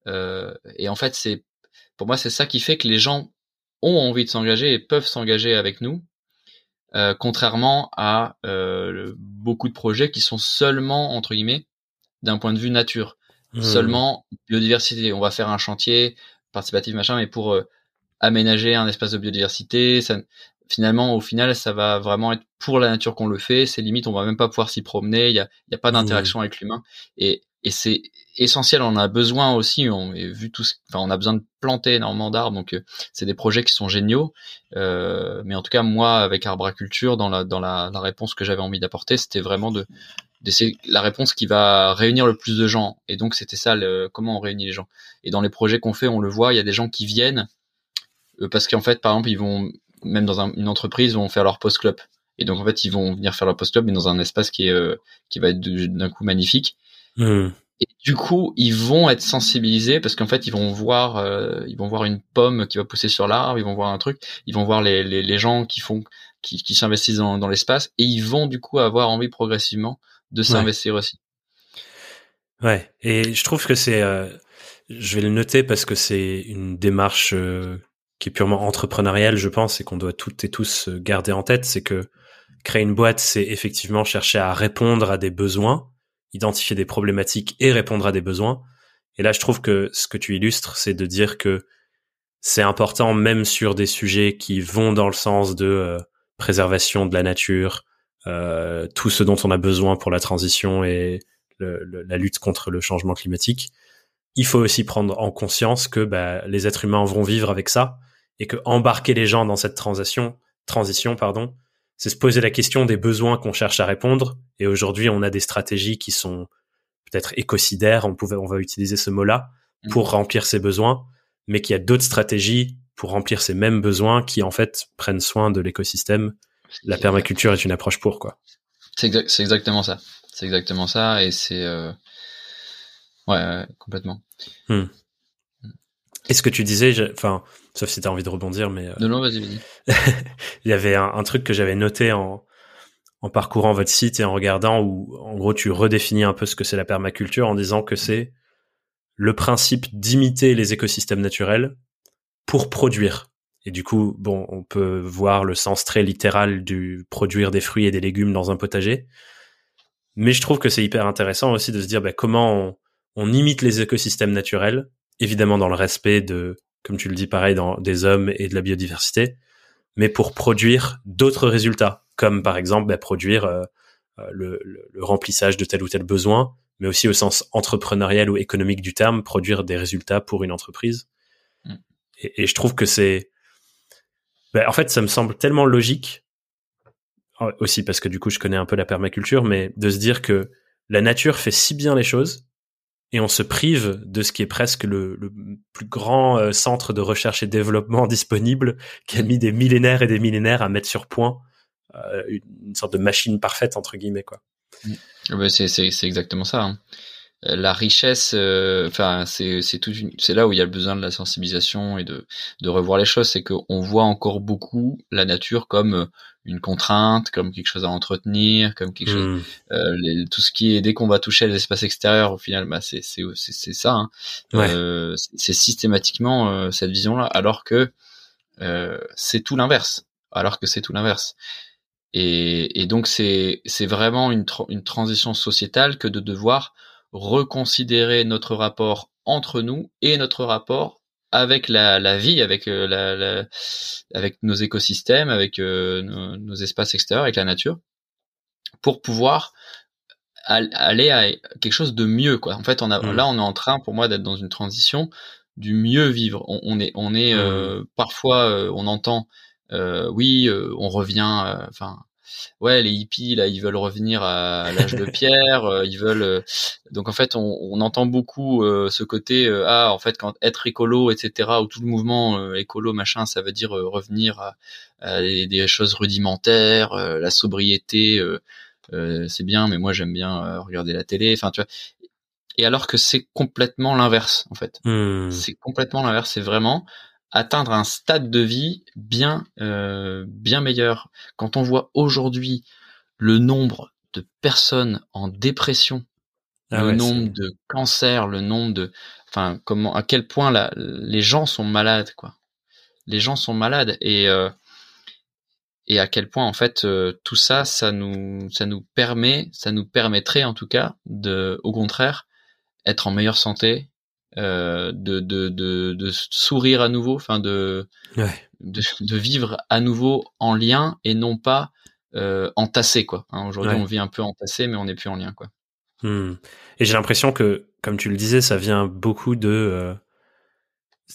euh, Et en fait, c'est pour moi c'est ça qui fait que les gens ont envie de s'engager et peuvent s'engager avec nous euh, contrairement à euh, beaucoup de projets qui sont seulement entre guillemets d'un point de vue nature, mmh. seulement biodiversité. On va faire un chantier participatif machin, mais pour euh, aménager un espace de biodiversité. Ça, finalement, au final, ça va vraiment être pour la nature qu'on le fait. C'est limite, on va même pas pouvoir s'y promener. Il y a, y a pas d'interaction avec l'humain. Et, et c'est essentiel. On a besoin aussi. On vu tout. Enfin, on a besoin de planter énormément d'arbres. Donc, euh, c'est des projets qui sont géniaux. Euh, mais en tout cas, moi, avec Arbraculture, dans la dans la, réponse que j'avais envie d'apporter, c'était vraiment de la réponse qui va réunir le plus de gens. Et donc, c'était ça, comment on réunit les gens. Et dans les projets qu'on fait, on le voit. Il y a des gens qui viennent euh, parce qu'en fait, par exemple, ils vont même dans une entreprise, vont faire leur post club. Et donc en fait, ils vont venir faire leur post club, mais dans un espace qui est qui va être d'un coup magnifique. Hmm. Et du coup, ils vont être sensibilisés parce qu'en fait, ils vont voir, euh, ils vont voir une pomme qui va pousser sur l'arbre, ils vont voir un truc, ils vont voir les, les, les gens qui font, qui, qui s'investissent dans, dans l'espace, et ils vont du coup avoir envie progressivement de s'investir aussi. Ouais, et je trouve que c'est, euh, je vais le noter parce que c'est une démarche qui est purement entrepreneurial, je pense, et qu'on doit toutes et tous garder en tête, c'est que créer une boîte, c'est effectivement chercher à répondre à des besoins, identifier des problématiques et répondre à des besoins. Et là, je trouve que ce que tu illustres, c'est de dire que c'est important, même sur des sujets qui vont dans le sens de euh, préservation de la nature, euh, tout ce dont on a besoin pour la transition et la lutte contre le changement climatique, il faut aussi prendre en conscience que bah, les êtres humains vont vivre avec ça et que embarquer les gens dans cette transition, transition pardon, c'est se poser la question des besoins qu'on cherche à répondre. Et aujourd'hui, on a des stratégies qui sont peut-être écocidaires, on pouvait, on va utiliser ce mot-là mmh. pour remplir ces besoins, mais qu'il y a d'autres stratégies pour remplir ces mêmes besoins qui en fait prennent soin de l'écosystème. La permaculture est une approche pour quoi. C'est exactement ça. C'est exactement ça, et c'est euh, Ouais, complètement. Hmm. Et ce que tu disais, enfin, sauf si tu as envie de rebondir, mais. Euh, non, non, vas-y, vas-y. il y avait un, truc que j'avais noté en, en parcourant votre site et en regardant où, en gros, tu redéfinis un peu ce que c'est la permaculture en disant que c'est le principe d'imiter les écosystèmes naturels pour produire. Et du coup, bon, on peut voir le sens très littéral du produire des fruits et des légumes dans un potager. Mais je trouve que c'est hyper intéressant aussi de se dire bah, comment on, on imite les écosystèmes naturels, évidemment dans le respect de, comme tu le dis pareil, dans des hommes et de la biodiversité, mais pour produire d'autres résultats, comme par exemple bah, produire euh, euh, le, remplissage de tel ou tel besoin, mais aussi au sens entrepreneurial ou économique du terme, produire des résultats pour une entreprise. Mm. Et, je trouve que c'est, bah, en fait, ça me semble tellement logique, aussi parce que du coup je connais un peu la permaculture, mais de se dire que la nature fait si bien les choses et on se prive de ce qui est presque le, plus grand euh, centre de recherche et développement disponible, qui a mis des millénaires et des millénaires à mettre sur point euh, une, sorte de machine parfaite entre guillemets quoi. C'est exactement ça. Hein. Euh, la richesse, enfin c'est c'est tout, c'est là où il y a le besoin de la sensibilisation et de de revoir les choses, c'est qu'on voit encore beaucoup la nature comme une contrainte, comme quelque chose à entretenir, comme quelque chose, hmm. euh, tout ce qui est dès qu'on va toucher l'espace extérieur, au final, bah c'est c'est c'est ça, hein. euh, c'est systématiquement euh, cette vision-là, alors que euh, c'est tout l'inverse, alors que c'est tout l'inverse. Et, et donc c'est c'est vraiment une une transition sociétale que de devoir reconsidérer notre rapport entre nous et notre rapport avec la, la vie, avec euh, la, la, avec nos écosystèmes, avec euh, nos, espaces extérieurs, avec la nature, pour pouvoir aller à quelque chose de mieux quoi. En fait, on a mmh. là on est en train pour moi d'être dans une transition du mieux vivre. On, on est on est mmh. euh, parfois on entend oui, on revient enfin ouais les hippies là ils veulent revenir à l'âge de pierre euh, ils veulent euh, donc en fait on, on entend beaucoup euh, ce côté ah en fait quand être écolo etc ou tout le mouvement écolo machin ça veut dire revenir à, des, choses rudimentaires la sobriété c'est bien mais moi j'aime bien regarder la télé enfin tu vois et alors que c'est complètement l'inverse en fait hmm. c'est complètement l'inverse c'est vraiment atteindre un stade de vie bien euh, bien meilleur. Quand on voit aujourd'hui le nombre de personnes en dépression, ah le nombre de cancers, le nombre de, enfin comment, à quel point la, les gens sont malades quoi. Les gens sont malades et euh, et à quel point en fait euh, tout ça, ça nous ça nous permet, ça nous permettrait en tout cas de, au contraire, être en meilleure santé, euh, de, de, de, de, sourire à nouveau, enfin de, de, de, vivre à nouveau en lien et non pas euh, entassé quoi. Hein, Aujourd'hui, on vit un peu entassé, mais on n'est plus en lien quoi. Hmm. Et j'ai l'impression que, comme tu le disais, ça vient beaucoup de euh,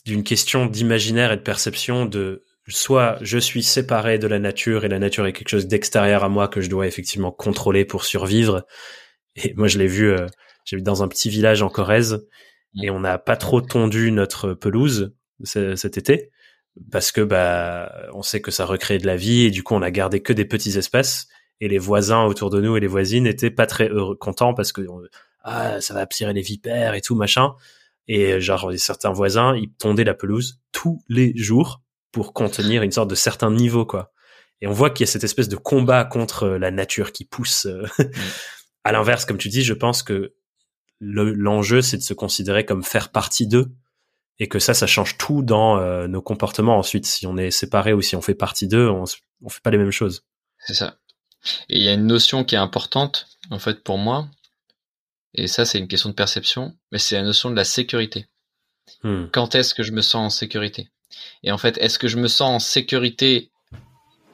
d'une question d'imaginaire et de perception de soit je suis séparé de la nature et la nature est quelque chose d'extérieur à moi que je dois effectivement contrôler pour survivre. Et moi, je l'ai vu, euh, j'ai vu dans un petit village en Corrèze et on n'a pas trop tondu notre pelouse cet été parce que bah on sait que ça recrée de la vie et du coup on a gardé que des petits espaces et les voisins autour de nous et les voisines étaient pas très heureux, contents parce que ah ça va attirer les vipères et tout machin. Et genre certains voisins ils tondaient la pelouse tous les jours pour contenir une sorte de certain niveau quoi. Et on voit qu'il y a cette espèce de combat contre la nature qui pousse euh, mm. à l'inverse. Comme tu dis je pense que l'enjeu c'est de se considérer comme faire partie d'eux et que ça ça change tout dans euh, nos comportements ensuite. Si on est séparé ou si on fait partie d'eux on, on fait pas les mêmes choses. C'est ça. Et il y a une notion qui est importante, en fait, pour moi, et ça, c'est une question de perception, mais c'est la notion de la sécurité. Hmm. Quand est-ce que je me sens en sécurité? Et en fait, est-ce que je me sens en sécurité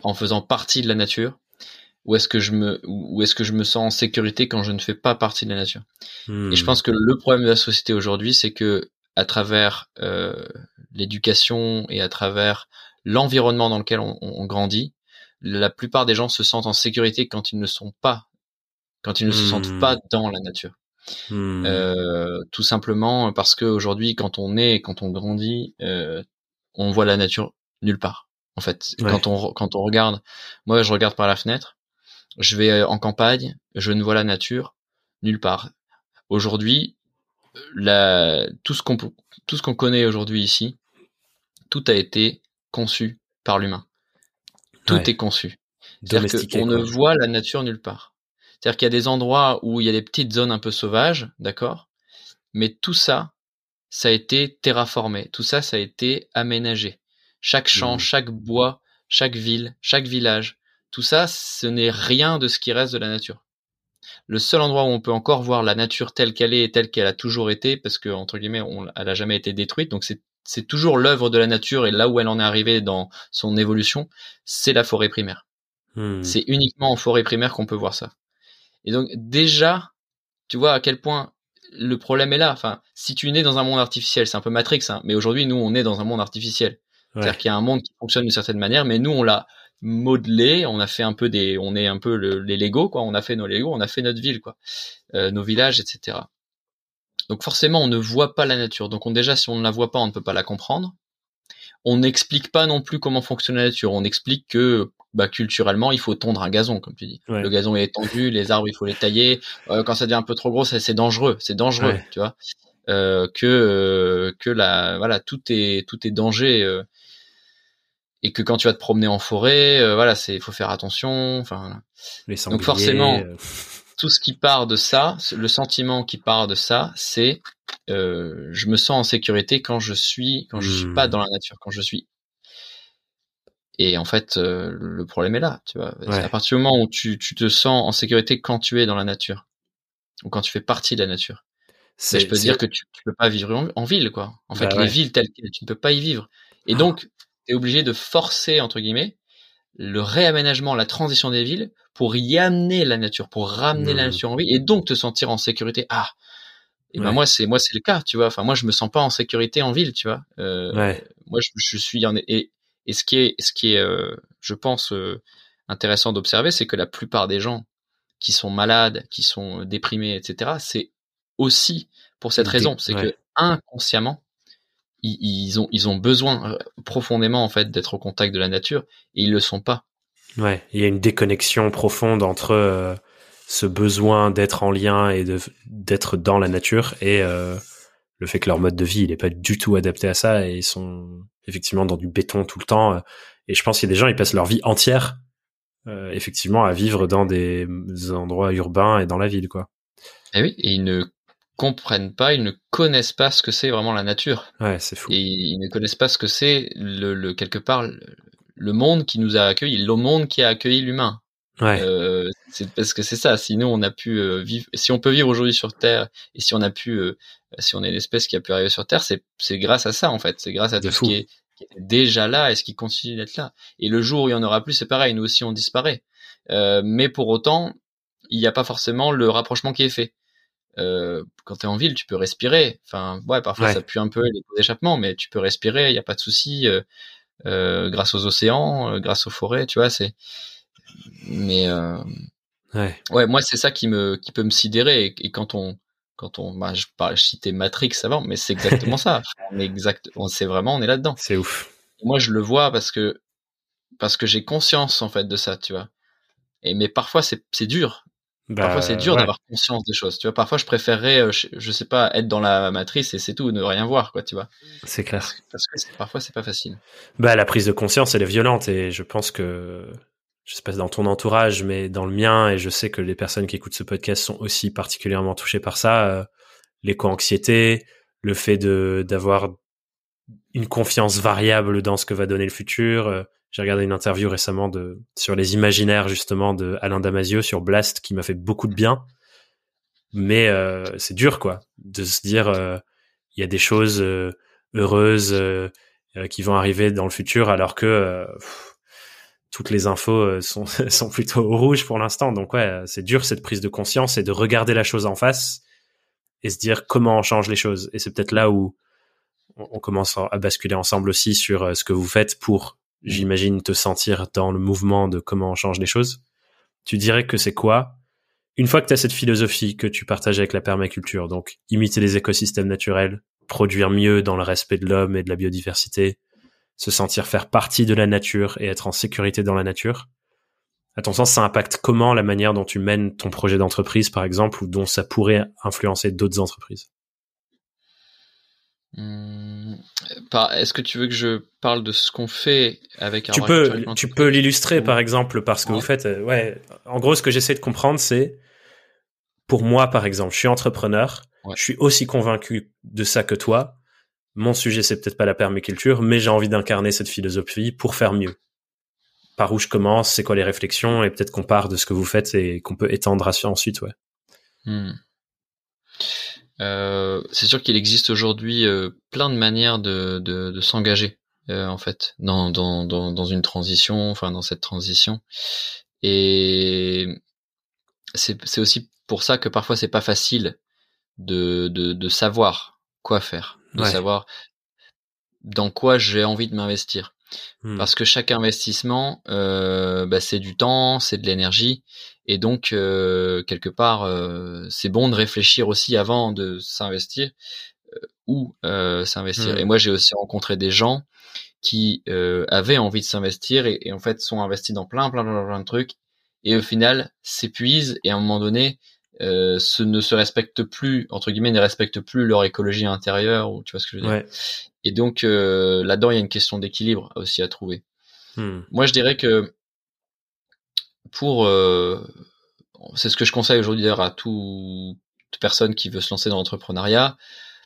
en faisant partie de la nature? Ou est-ce que je me ou est-ce que je me sens en sécurité quand je ne fais pas partie de la nature hmm. Et je pense que le problème de la société aujourd'hui, c'est que à travers euh, l'éducation et à travers l'environnement dans lequel on, on grandit, la plupart des gens se sentent en sécurité quand ils ne sont pas, quand ils ne se sentent pas hmm. dans la nature. Hmm. Euh, tout simplement parce qu'aujourd'hui, quand on est, quand on grandit, euh, on voit la nature nulle part. En fait, quand on quand on regarde, moi je regarde par la fenêtre, je vais en campagne, je ne vois la nature nulle part. Aujourd'hui, la tout ce qu'on tout ce qu'on connaît aujourd'hui ici, tout a été conçu par l'humain. Tout est conçu. C'est-à-dire qu'on ne voit la nature nulle part. C'est-à-dire qu'il y a des endroits où il y a des petites zones un peu sauvages, d'accord Mais tout ça, ça a été terraformé. Tout ça, ça a été aménagé. Chaque champ, mmh. chaque bois, chaque ville, chaque village, tout ça, ce n'est rien de ce qui reste de la nature. Le seul endroit où on peut encore voir la nature telle qu'elle est et telle qu'elle a toujours été, parce que entre guillemets, on, elle a jamais été détruite, donc c'est c'est toujours l'œuvre de la nature et là où elle en est arrivée dans son évolution, c'est la forêt primaire. Hmm. C'est uniquement en forêt primaire qu'on peut voir ça. Et donc déjà, tu vois à quel point le problème est là. Enfin, si tu nais dans un monde artificiel, c'est un peu Matrix, hein, mais aujourd'hui nous on est dans un monde artificiel. C'est-à-dire qu'il y a un monde qui fonctionne d'une certaine manière, mais nous on l'a modelé, on a fait un peu des, on est un peu les Lego quoi, on a fait nos Lego, on a fait notre ville quoi, euh, nos villages, etc. Donc forcément, on ne voit pas la nature. Donc on, déjà, si on ne la voit pas, on ne peut pas la comprendre. On n'explique pas non plus comment fonctionne la nature. On explique que bah, culturellement, il faut tondre un gazon, comme tu dis. Le gazon est tendu, les arbres, il faut les tailler. Euh, quand ça devient un peu trop gros, c'est dangereux. C'est dangereux, tu vois. Euh, que euh, que la voilà tout est tout est danger euh, et que quand tu vas te promener en forêt voilà c'est faut faire attention enfin donc forcément tout ce qui part de ça, le sentiment qui part de ça, c'est euh, je me sens en sécurité quand je suis quand je suis pas hmm. dans la nature, quand je suis. Et en fait, euh, le problème est là, tu vois. À partir du moment où tu, tu te sens en sécurité quand tu es dans la nature ou quand tu fais partie de la nature, ben, je peux dire que tu, tu peux pas vivre en, ville, quoi. En fait, bah les villes telles quelles, tu ne peux pas y vivre. Et ah. donc, tu es obligé de forcer entre guillemets le réaménagement, la transition des villes pour y amener la nature, pour ramener la mmh. nature en vie et donc te sentir en sécurité. Ah, et ben moi c'est moi c'est le cas, tu vois. Enfin moi je me sens pas en sécurité en ville, tu vois. Euh, Moi je, je, suis en et, et ce qui est ce qui est euh, je pense euh, intéressant d'observer, c'est que la plupart des gens qui sont malades, qui sont déprimés, etc. C'est aussi pour cette raison, c'est que inconsciemment ils, ont ils ont besoin euh, profondément en fait d'être au contact de la nature et ils le sont pas. Ouais, il y a une déconnexion profonde entre euh, ce besoin d'être en lien et d'être dans la nature et euh, le fait que leur mode de vie il est pas du tout adapté à ça et ils sont effectivement dans du béton tout le temps et je pense qu'il y a des gens ils passent leur vie entière effectivement à vivre dans des endroits urbains et dans la ville quoi. Et eh oui, et ils ne comprennent pas, ils ne connaissent pas ce que c'est vraiment la nature. Ouais, c'est fou. Et ils ne connaissent pas ce que c'est le, le, quelque part le, monde qui nous a accueillis, le monde qui a accueilli l'humain. Ouais. Euh, c'est parce que c'est ça. Sinon, on a pu euh, vivre. Si on peut vivre aujourd'hui sur Terre, et si on a pu, euh, si on est l'espèce qui a pu arriver sur Terre, c'est c'est grâce à ça en fait. C'est grâce à tout ce qui est, qui est déjà là et ce qui continue d'être là. Et le jour où il y en aura plus, c'est pareil. Nous aussi, on disparaît. Euh, mais pour autant, il n'y a pas forcément le rapprochement qui est fait. Euh, quand tu es en ville, tu peux respirer. Enfin, ouais, parfois Ouais. ça pue un peu les échappements, mais tu peux respirer. Il n'y a pas de souci. euh, euh, grâce aux océans, euh, grâce aux forêts, tu vois, c'est. Mais Ouais. ouais, moi c'est ça qui me qui peut me sidérer. Et, et quand on quand on, bah, je parle, je citais Matrix avant, mais c'est exactement ça. On est exact, on sait vraiment, on est là-dedans. C'est ouf. Moi, je le vois parce que parce que j'ai conscience en fait de ça, tu vois. Et mais parfois c'est dur. Bah, Parfois c'est dur ouais. d'avoir conscience des choses. Tu vois, parfois je préférerais, euh, je, je sais pas, être dans la matrice et c'est tout, ne rien voir, quoi, tu vois. C'est clair. Parce que parfois c'est pas facile. Bah, la prise de conscience, elle est violente et je pense que, je sais pas dans ton entourage, mais dans le mien, et je sais que les personnes qui écoutent ce podcast sont aussi particulièrement touchées par ça, euh, l'éco-anxiété, le fait de, d'avoir une confiance variable dans ce que va donner le futur. Euh, J'ai regardé une interview récemment de, sur les imaginaires, justement, de Alain Damasio sur Blast qui m'a fait beaucoup de bien. Mais euh, c'est dur, quoi, de se dire, euh, il y a des choses euh, heureuses euh, euh, qui vont arriver dans le futur alors que pff, toutes les infos sont, sont plutôt au rouge pour l'instant. Donc ouais, c'est dur cette prise de conscience et de regarder la chose en face et se dire comment on change les choses. Et c'est peut-être là où on commence à basculer ensemble aussi sur ce que vous faites pour, j'imagine, te sentir dans le mouvement de comment on change les choses. Tu dirais que c'est quoi? Une fois que tu as cette philosophie que tu partages avec la permaculture, donc imiter les écosystèmes naturels, produire mieux dans le respect de l'homme et de la biodiversité, se sentir faire partie de la nature et être en sécurité dans la nature. À ton sens, ça impacte comment la manière dont tu mènes ton projet d'entreprise, par exemple, ou dont ça pourrait influencer d'autres entreprises? Hum, par- Est-ce que tu veux que je parle de ce qu'on fait avec Tu peux, tu peux l'illustrer, par exemple, par ce que Ouais. vous faites. Euh, Ouais. En gros, ce que j'essaie de comprendre, c'est, pour moi, par exemple, je suis entrepreneur, Ouais. je suis aussi convaincu de ça que toi. Mon sujet, c'est peut-être pas la permaculture, mais j'ai envie d'incarner cette philosophie pour faire mieux. Par où je commence, c'est quoi les réflexions, et peut-être qu'on part de ce que vous faites et qu'on peut étendre à- ensuite, ouais. Hmm. Euh, c'est sûr qu'il existe aujourd'hui euh, plein de manières de, de, de s'engager euh, en fait dans, dans, dans, dans une transition, enfin dans cette transition. Et c'est aussi pour ça que parfois c'est pas facile de, de, de savoir quoi faire, de Ouais. savoir dans quoi j'ai envie de m'investir. Hmm. Parce que chaque investissement, euh, bah, c'est du temps, c'est de l'énergie, et donc euh, quelque part, euh, c'est bon de réfléchir aussi avant de s'investir euh, où euh, s'investir. Mm. Et moi, j'ai aussi rencontré des gens qui euh, avaient envie de s'investir et, et en fait sont investis dans plein, plein, plein, plein de trucs, et au final s'épuisent et à un moment donné, euh, ce ne se respectent plus entre guillemets, ne respectent plus leur écologie intérieure ou tu vois ce que je veux dire. Ouais. Et donc euh, là-dedans, il y a une question d'équilibre aussi à trouver. Hmm. Moi, je dirais que pour, euh, c'est ce que je conseille aujourd'hui d'ailleurs à tout- toute personne qui veut se lancer dans l'entrepreneuriat.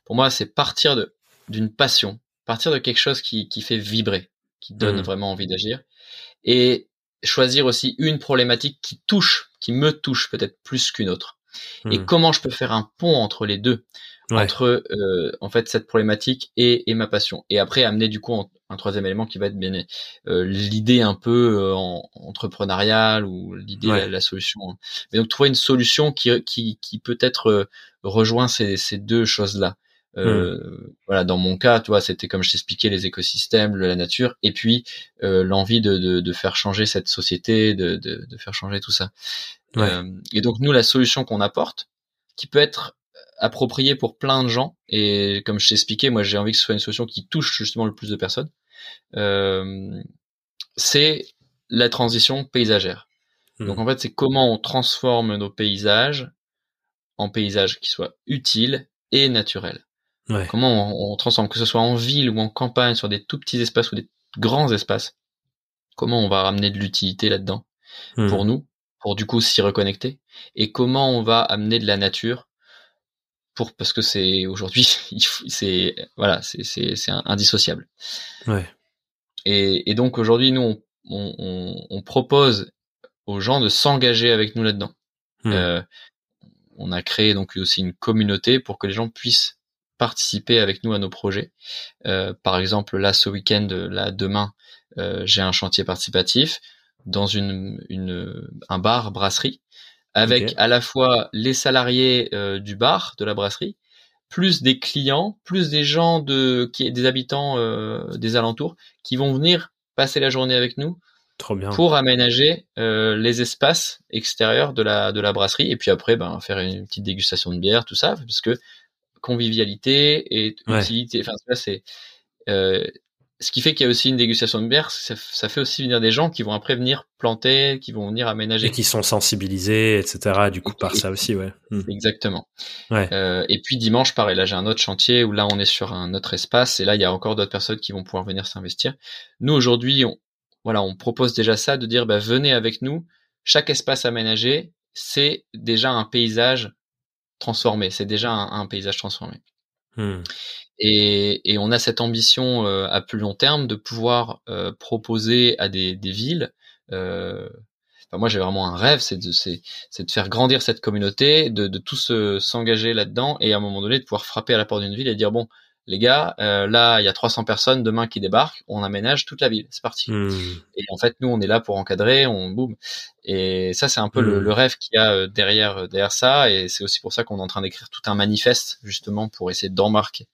Pour moi, c'est partir de d'une passion, partir de quelque chose qui, qui fait vibrer, qui donne Mhm. vraiment envie d'agir, et choisir aussi une problématique qui touche, qui me touche peut-être plus qu'une autre. Et Hmm. comment je peux faire un pont entre les deux? Ouais. entre euh, en fait cette problématique et, et ma passion et après amener du coup un, un troisième élément qui va être bien euh, l'idée un peu euh, en, entrepreneuriale ou l'idée Ouais. la, la solution mais donc trouver une solution qui qui, qui peut-être euh, rejoint ces, ces deux choses là euh, voilà dans mon cas tu vois c'était comme je t'expliquais les écosystèmes la nature et puis euh, l'envie de, de, de faire changer cette société de, de, de faire changer tout ça Ouais. Euh, et donc nous la solution qu'on apporte qui peut être appropriée pour plein de gens et comme je t'ai expliqué moi j'ai envie que ce soit une solution qui touche justement le plus de personnes euh, c'est la transition paysagère Hmm. donc en fait c'est comment on transforme nos paysages en paysages qui soient utiles et naturels Ouais. comment on, on transforme que ce soit en ville ou en campagne sur des tout petits espaces ou des grands espaces comment on va ramener de l'utilité là-dedans Hmm. pour nous, pour du coup s'y reconnecter, et comment on va amener de la nature pour parce que c'est aujourd'hui c'est voilà c'est c'est c'est un- indissociable. Ouais. Et, et donc aujourd'hui nous on, on, on- propose aux gens de s'engager avec nous là-dedans. Hmm. Euh, on a créé donc aussi une communauté pour que les gens puissent participer avec nous à nos projets. Euh, par exemple, là, ce week-end, là, demain, euh, j'ai un chantier participatif dans une, une un bar brasserie avec à la fois les salariés euh, du bar de la brasserie plus des clients plus des gens de qui des habitants des alentours qui vont venir passer la journée avec nous Trop bien. pour aménager les espaces extérieurs de la de la brasserie et puis après ben faire une petite dégustation de bière tout ça parce que convivialité et Ouais. utilité enfin ça c'est euh, ce qui fait qu'il y a aussi une dégustation de bière ça, ça fait aussi venir des gens qui vont après venir planter qui vont venir aménager Et qui sont sensibilisés, etc. Du coup, par ça aussi, ouais. Hmm. exactement Ouais. Euh, et puis dimanche pareil là j'ai un autre chantier où là on est sur un autre espace et là il y a encore d'autres personnes qui vont pouvoir venir s'investir nous aujourd'hui on voilà on propose déjà ça de dire bah, venez avec nous chaque espace aménagé c'est déjà un paysage transformé c'est déjà un, un paysage transformé Hmm. et, et on a cette ambition euh, à plus long terme de pouvoir euh, proposer à des, des villes. Euh, enfin, moi, j'ai vraiment un rêve, c'est de, c'est, de faire grandir cette communauté, de, de tous s'engager là-dedans, et à un moment donné de pouvoir frapper à la porte d'une ville et dire bon, les gars, euh, là, il y a 300 personnes demain qui débarquent, on aménage toute la ville, c'est parti. Hmm. Et en fait, nous, on est là pour encadrer, on boum. Et ça, c'est un peu le, Mm. le rêve qu'il y a euh, derrière euh, derrière ça. Et c'est aussi pour ça qu'on est en train d'écrire tout un manifeste justement pour essayer d'embarquer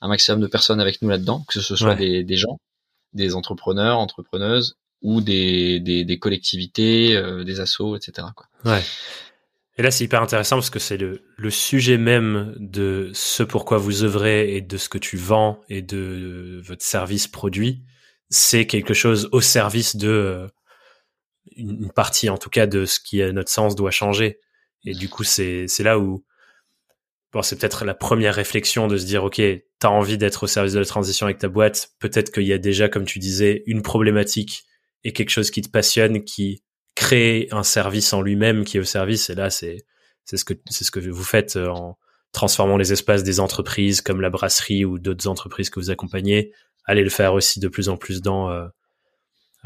un maximum de personnes avec nous là-dedans, que ce soit Ouais. des, des gens, des entrepreneurs, entrepreneuses ou des, des, des collectivités, euh, des assos, etc. Quoi. Ouais. Et là, c'est hyper intéressant parce que c'est le, sujet même de ce pourquoi vous œuvrez et de ce que tu vends et de votre service produit. C'est quelque chose au service de euh, une partie, en tout cas, de ce qui, à notre sens, doit changer. Et du coup, c'est là où bon, c'est peut-être la première réflexion de se dire, OK, t'as envie d'être au service de la transition avec ta boîte. Peut-être qu'il y a déjà, comme tu disais, une problématique et quelque chose qui te passionne, qui crée un service en lui-même qui est au service. Et là, c'est c'est ce que c'est ce que vous faites euh, en transformant les espaces des entreprises comme la brasserie ou d'autres entreprises que vous accompagnez. Allez le faire aussi de plus en plus dans euh,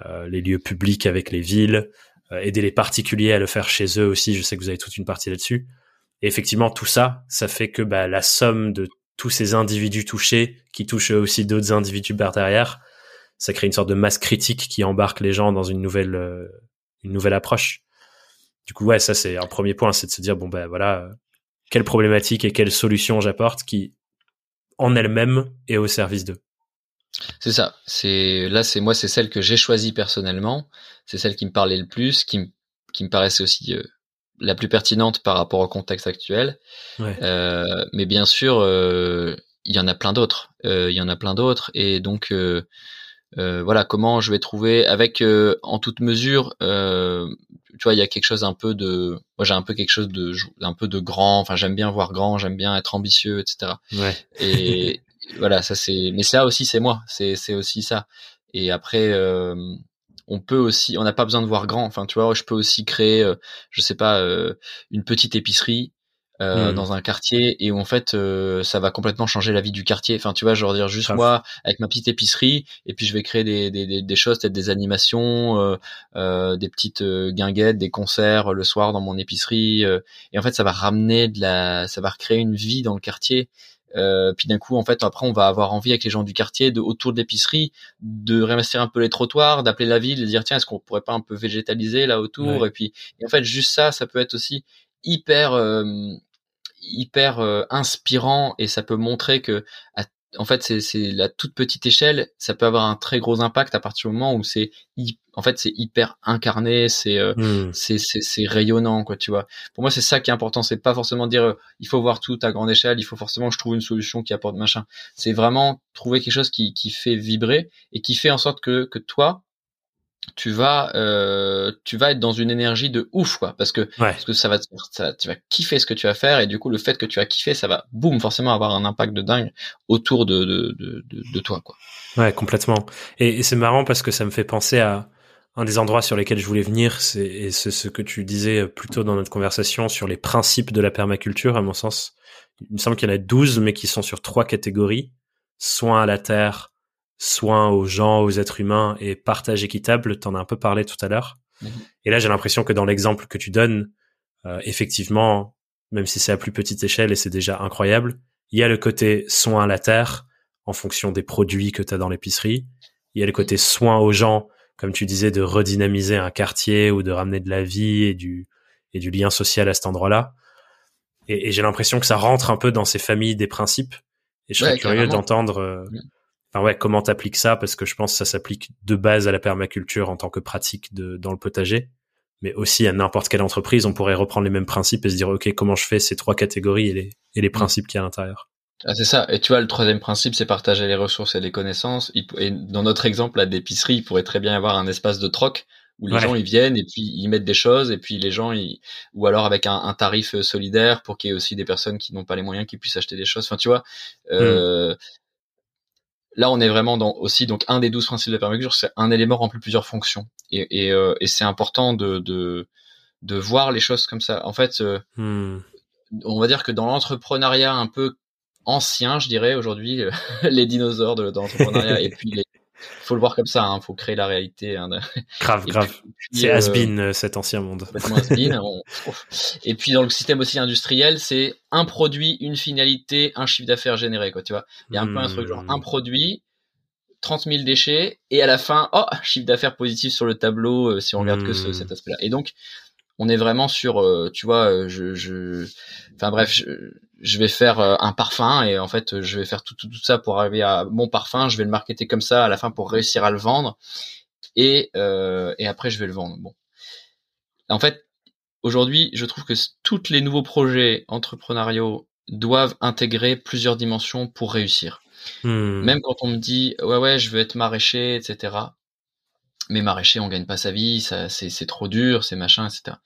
euh, les lieux publics avec les villes. Euh, aider les particuliers à le faire chez eux aussi. Je sais que vous avez toute une partie là-dessus. Et effectivement, tout ça, ça fait que bah, la somme de tous ces individus touchés, qui touchent aussi d'autres individus par derrière, ça crée une sorte de masse critique qui embarque les gens dans une nouvelle, une nouvelle approche. Du coup, ouais, ça c'est un premier point, c'est de se dire bon ben voilà, euh, quelle problématique et quelle solution j'apporte qui, en elle-même, est au service d'eux. C'est ça. C'est là, c'est moi, c'est celle que j'ai choisie personnellement. C'est celle qui me parlait le plus, qui me qui me paraissait aussi euh, la plus pertinente par rapport au contexte actuel. Ouais. Euh, mais bien sûr, euh, il y en a plein d'autres. Il y en a plein d'autres. Et donc, voilà, comment je vais trouver, avec euh, en toute mesure, euh, tu vois, il y a quelque chose un peu de, moi j'ai un peu quelque chose de, un peu de grand. Enfin, j'aime bien voir grand, j'aime bien être ambitieux, etc. Ouais. Et voilà, ça c'est. Mais ça aussi, c'est moi. C'est c'est aussi ça. Et après, euh, on peut aussi, on n'a pas besoin de voir grand. Enfin, tu vois, je peux aussi créer, euh, je sais pas, euh, une petite épicerie. Euh, Mm. dans un quartier et où en fait euh, ça va complètement changer la vie du quartier enfin tu vois je veux dire juste moi avec ma petite épicerie et puis je vais créer des, des, des, des choses peut-être des animations euh, euh, des petites euh, guinguettes des concerts euh, le soir dans mon épicerie euh, et en fait ça va ramener de la ça va recréer une vie dans le quartier euh, puis d'un coup, en fait, après, on va avoir envie avec les gens du quartier, de autour de l'épicerie, de réinvestir un peu les trottoirs, d'appeler la ville, de dire tiens, est-ce qu'on pourrait pas un peu végétaliser là autour? Ouais. Et puis, et en fait, juste ça, ça peut être aussi hyper, euh, hyper euh, inspirant et ça peut montrer que, à- en fait, c'est c'est la toute petite échelle, ça peut avoir un très gros impact à partir du moment où c'est, en fait, c'est hyper incarné, c'est euh, c'est c'est c'est rayonnant quoi tu vois. Pour moi c'est ça qui est important c'est pas forcément dire euh, il faut voir tout à grande échelle il faut forcément que je trouve une solution qui apporte machin. C'est vraiment trouver quelque chose qui qui fait vibrer et qui fait en sorte que que toi tu vas euh, tu vas être dans une énergie de ouf quoi parce que Ouais. parce que ça va te- ça, tu vas kiffer ce que tu vas faire et du coup le fait que tu vas kiffer ça va boum forcément avoir un impact de dingue autour de de de, de, toi quoi Ouais, complètement. Et, et c'est marrant parce que ça me fait penser à un des endroits sur lesquels je voulais venir, c'est et c'est ce que tu disais plus tôt dans notre conversation sur les principes de la permaculture, à mon sens. Il me semble qu'il y en a 12, mais qui sont sur trois catégories. Soins à la terre, soins aux gens, aux êtres humains et partage équitable. T'en as un peu parlé tout à l'heure. Mhm. Et là, j'ai l'impression que dans l'exemple que tu donnes, euh, effectivement, même si c'est à plus petite échelle et c'est déjà incroyable, il y a le côté soin à la terre en fonction des produits que tu as dans l'épicerie. Il y a le côté soin aux gens, comme tu disais, de redynamiser un quartier ou de ramener de la vie et du, et du lien social à cet endroit-là. Et, j'ai l'impression que ça rentre un peu dans ces familles des principes. Et je serais curieux d'entendre euh. Enfin ouais, comment t'appliques ça, parce que je pense que ça s'applique de base à la permaculture en tant que pratique de, dans le potager mais aussi à n'importe quelle entreprise, on pourrait reprendre les mêmes principes et se dire, OK, comment je fais ces trois catégories et les, et les mm. principes qu'il y a à l'intérieur? Ah, c'est ça. Et tu vois, le troisième principe, c'est partager les ressources et les connaissances. Et dans notre exemple là d'épicerie, il pourrait très bien y avoir un espace de troc où les gens ils viennent et puis ils mettent des choses et puis les gens ils... ou alors avec un, un tarif solidaire pour qu'il y ait aussi des personnes qui n'ont pas les moyens qui puissent acheter des choses. Enfin, tu vois. Euh, mm. Là, on est vraiment dans aussi donc un des douze principes de la permaculture, c'est un élément remplit plusieurs fonctions et, et, euh, et c'est important de, de, de voir les choses comme ça. En fait, euh, hmm. on va dire que dans l'entrepreneuriat un peu ancien, je dirais aujourd'hui, les dinosaures de, l'entrepreneuriat et puis les faut le voir comme ça, hein, faut créer la réalité. Hein, grave, grave. C'est euh, has-been euh, cet ancien monde. Et puis dans le système aussi industriel, c'est un produit, une finalité, un chiffre d'affaires généré, quoi. Tu vois, il y a un peu un truc genre un hmm. produit, 30 000 déchets, et à la fin, oh, chiffre d'affaires positif sur le tableau euh, si on regarde que ce, hmm. cet aspect-là. Et donc, on est vraiment sur, tu vois, je, je, enfin bref, je, je vais faire euh, un parfum et en fait je vais faire tout, tout, tout, ça pour arriver à mon parfum, je vais le marketer comme ça à la fin pour réussir à le vendre et, euh, et après je vais le vendre. Bon, en fait aujourd'hui je trouve que tous les nouveaux projets entrepreneuriaux doivent intégrer plusieurs dimensions pour réussir. Hmm. Même quand on me dit ouais ouais je veux être maraîcher etc. Mais maraîcher on gagne pas sa vie, ça c'est trop dur, c'est machin etc.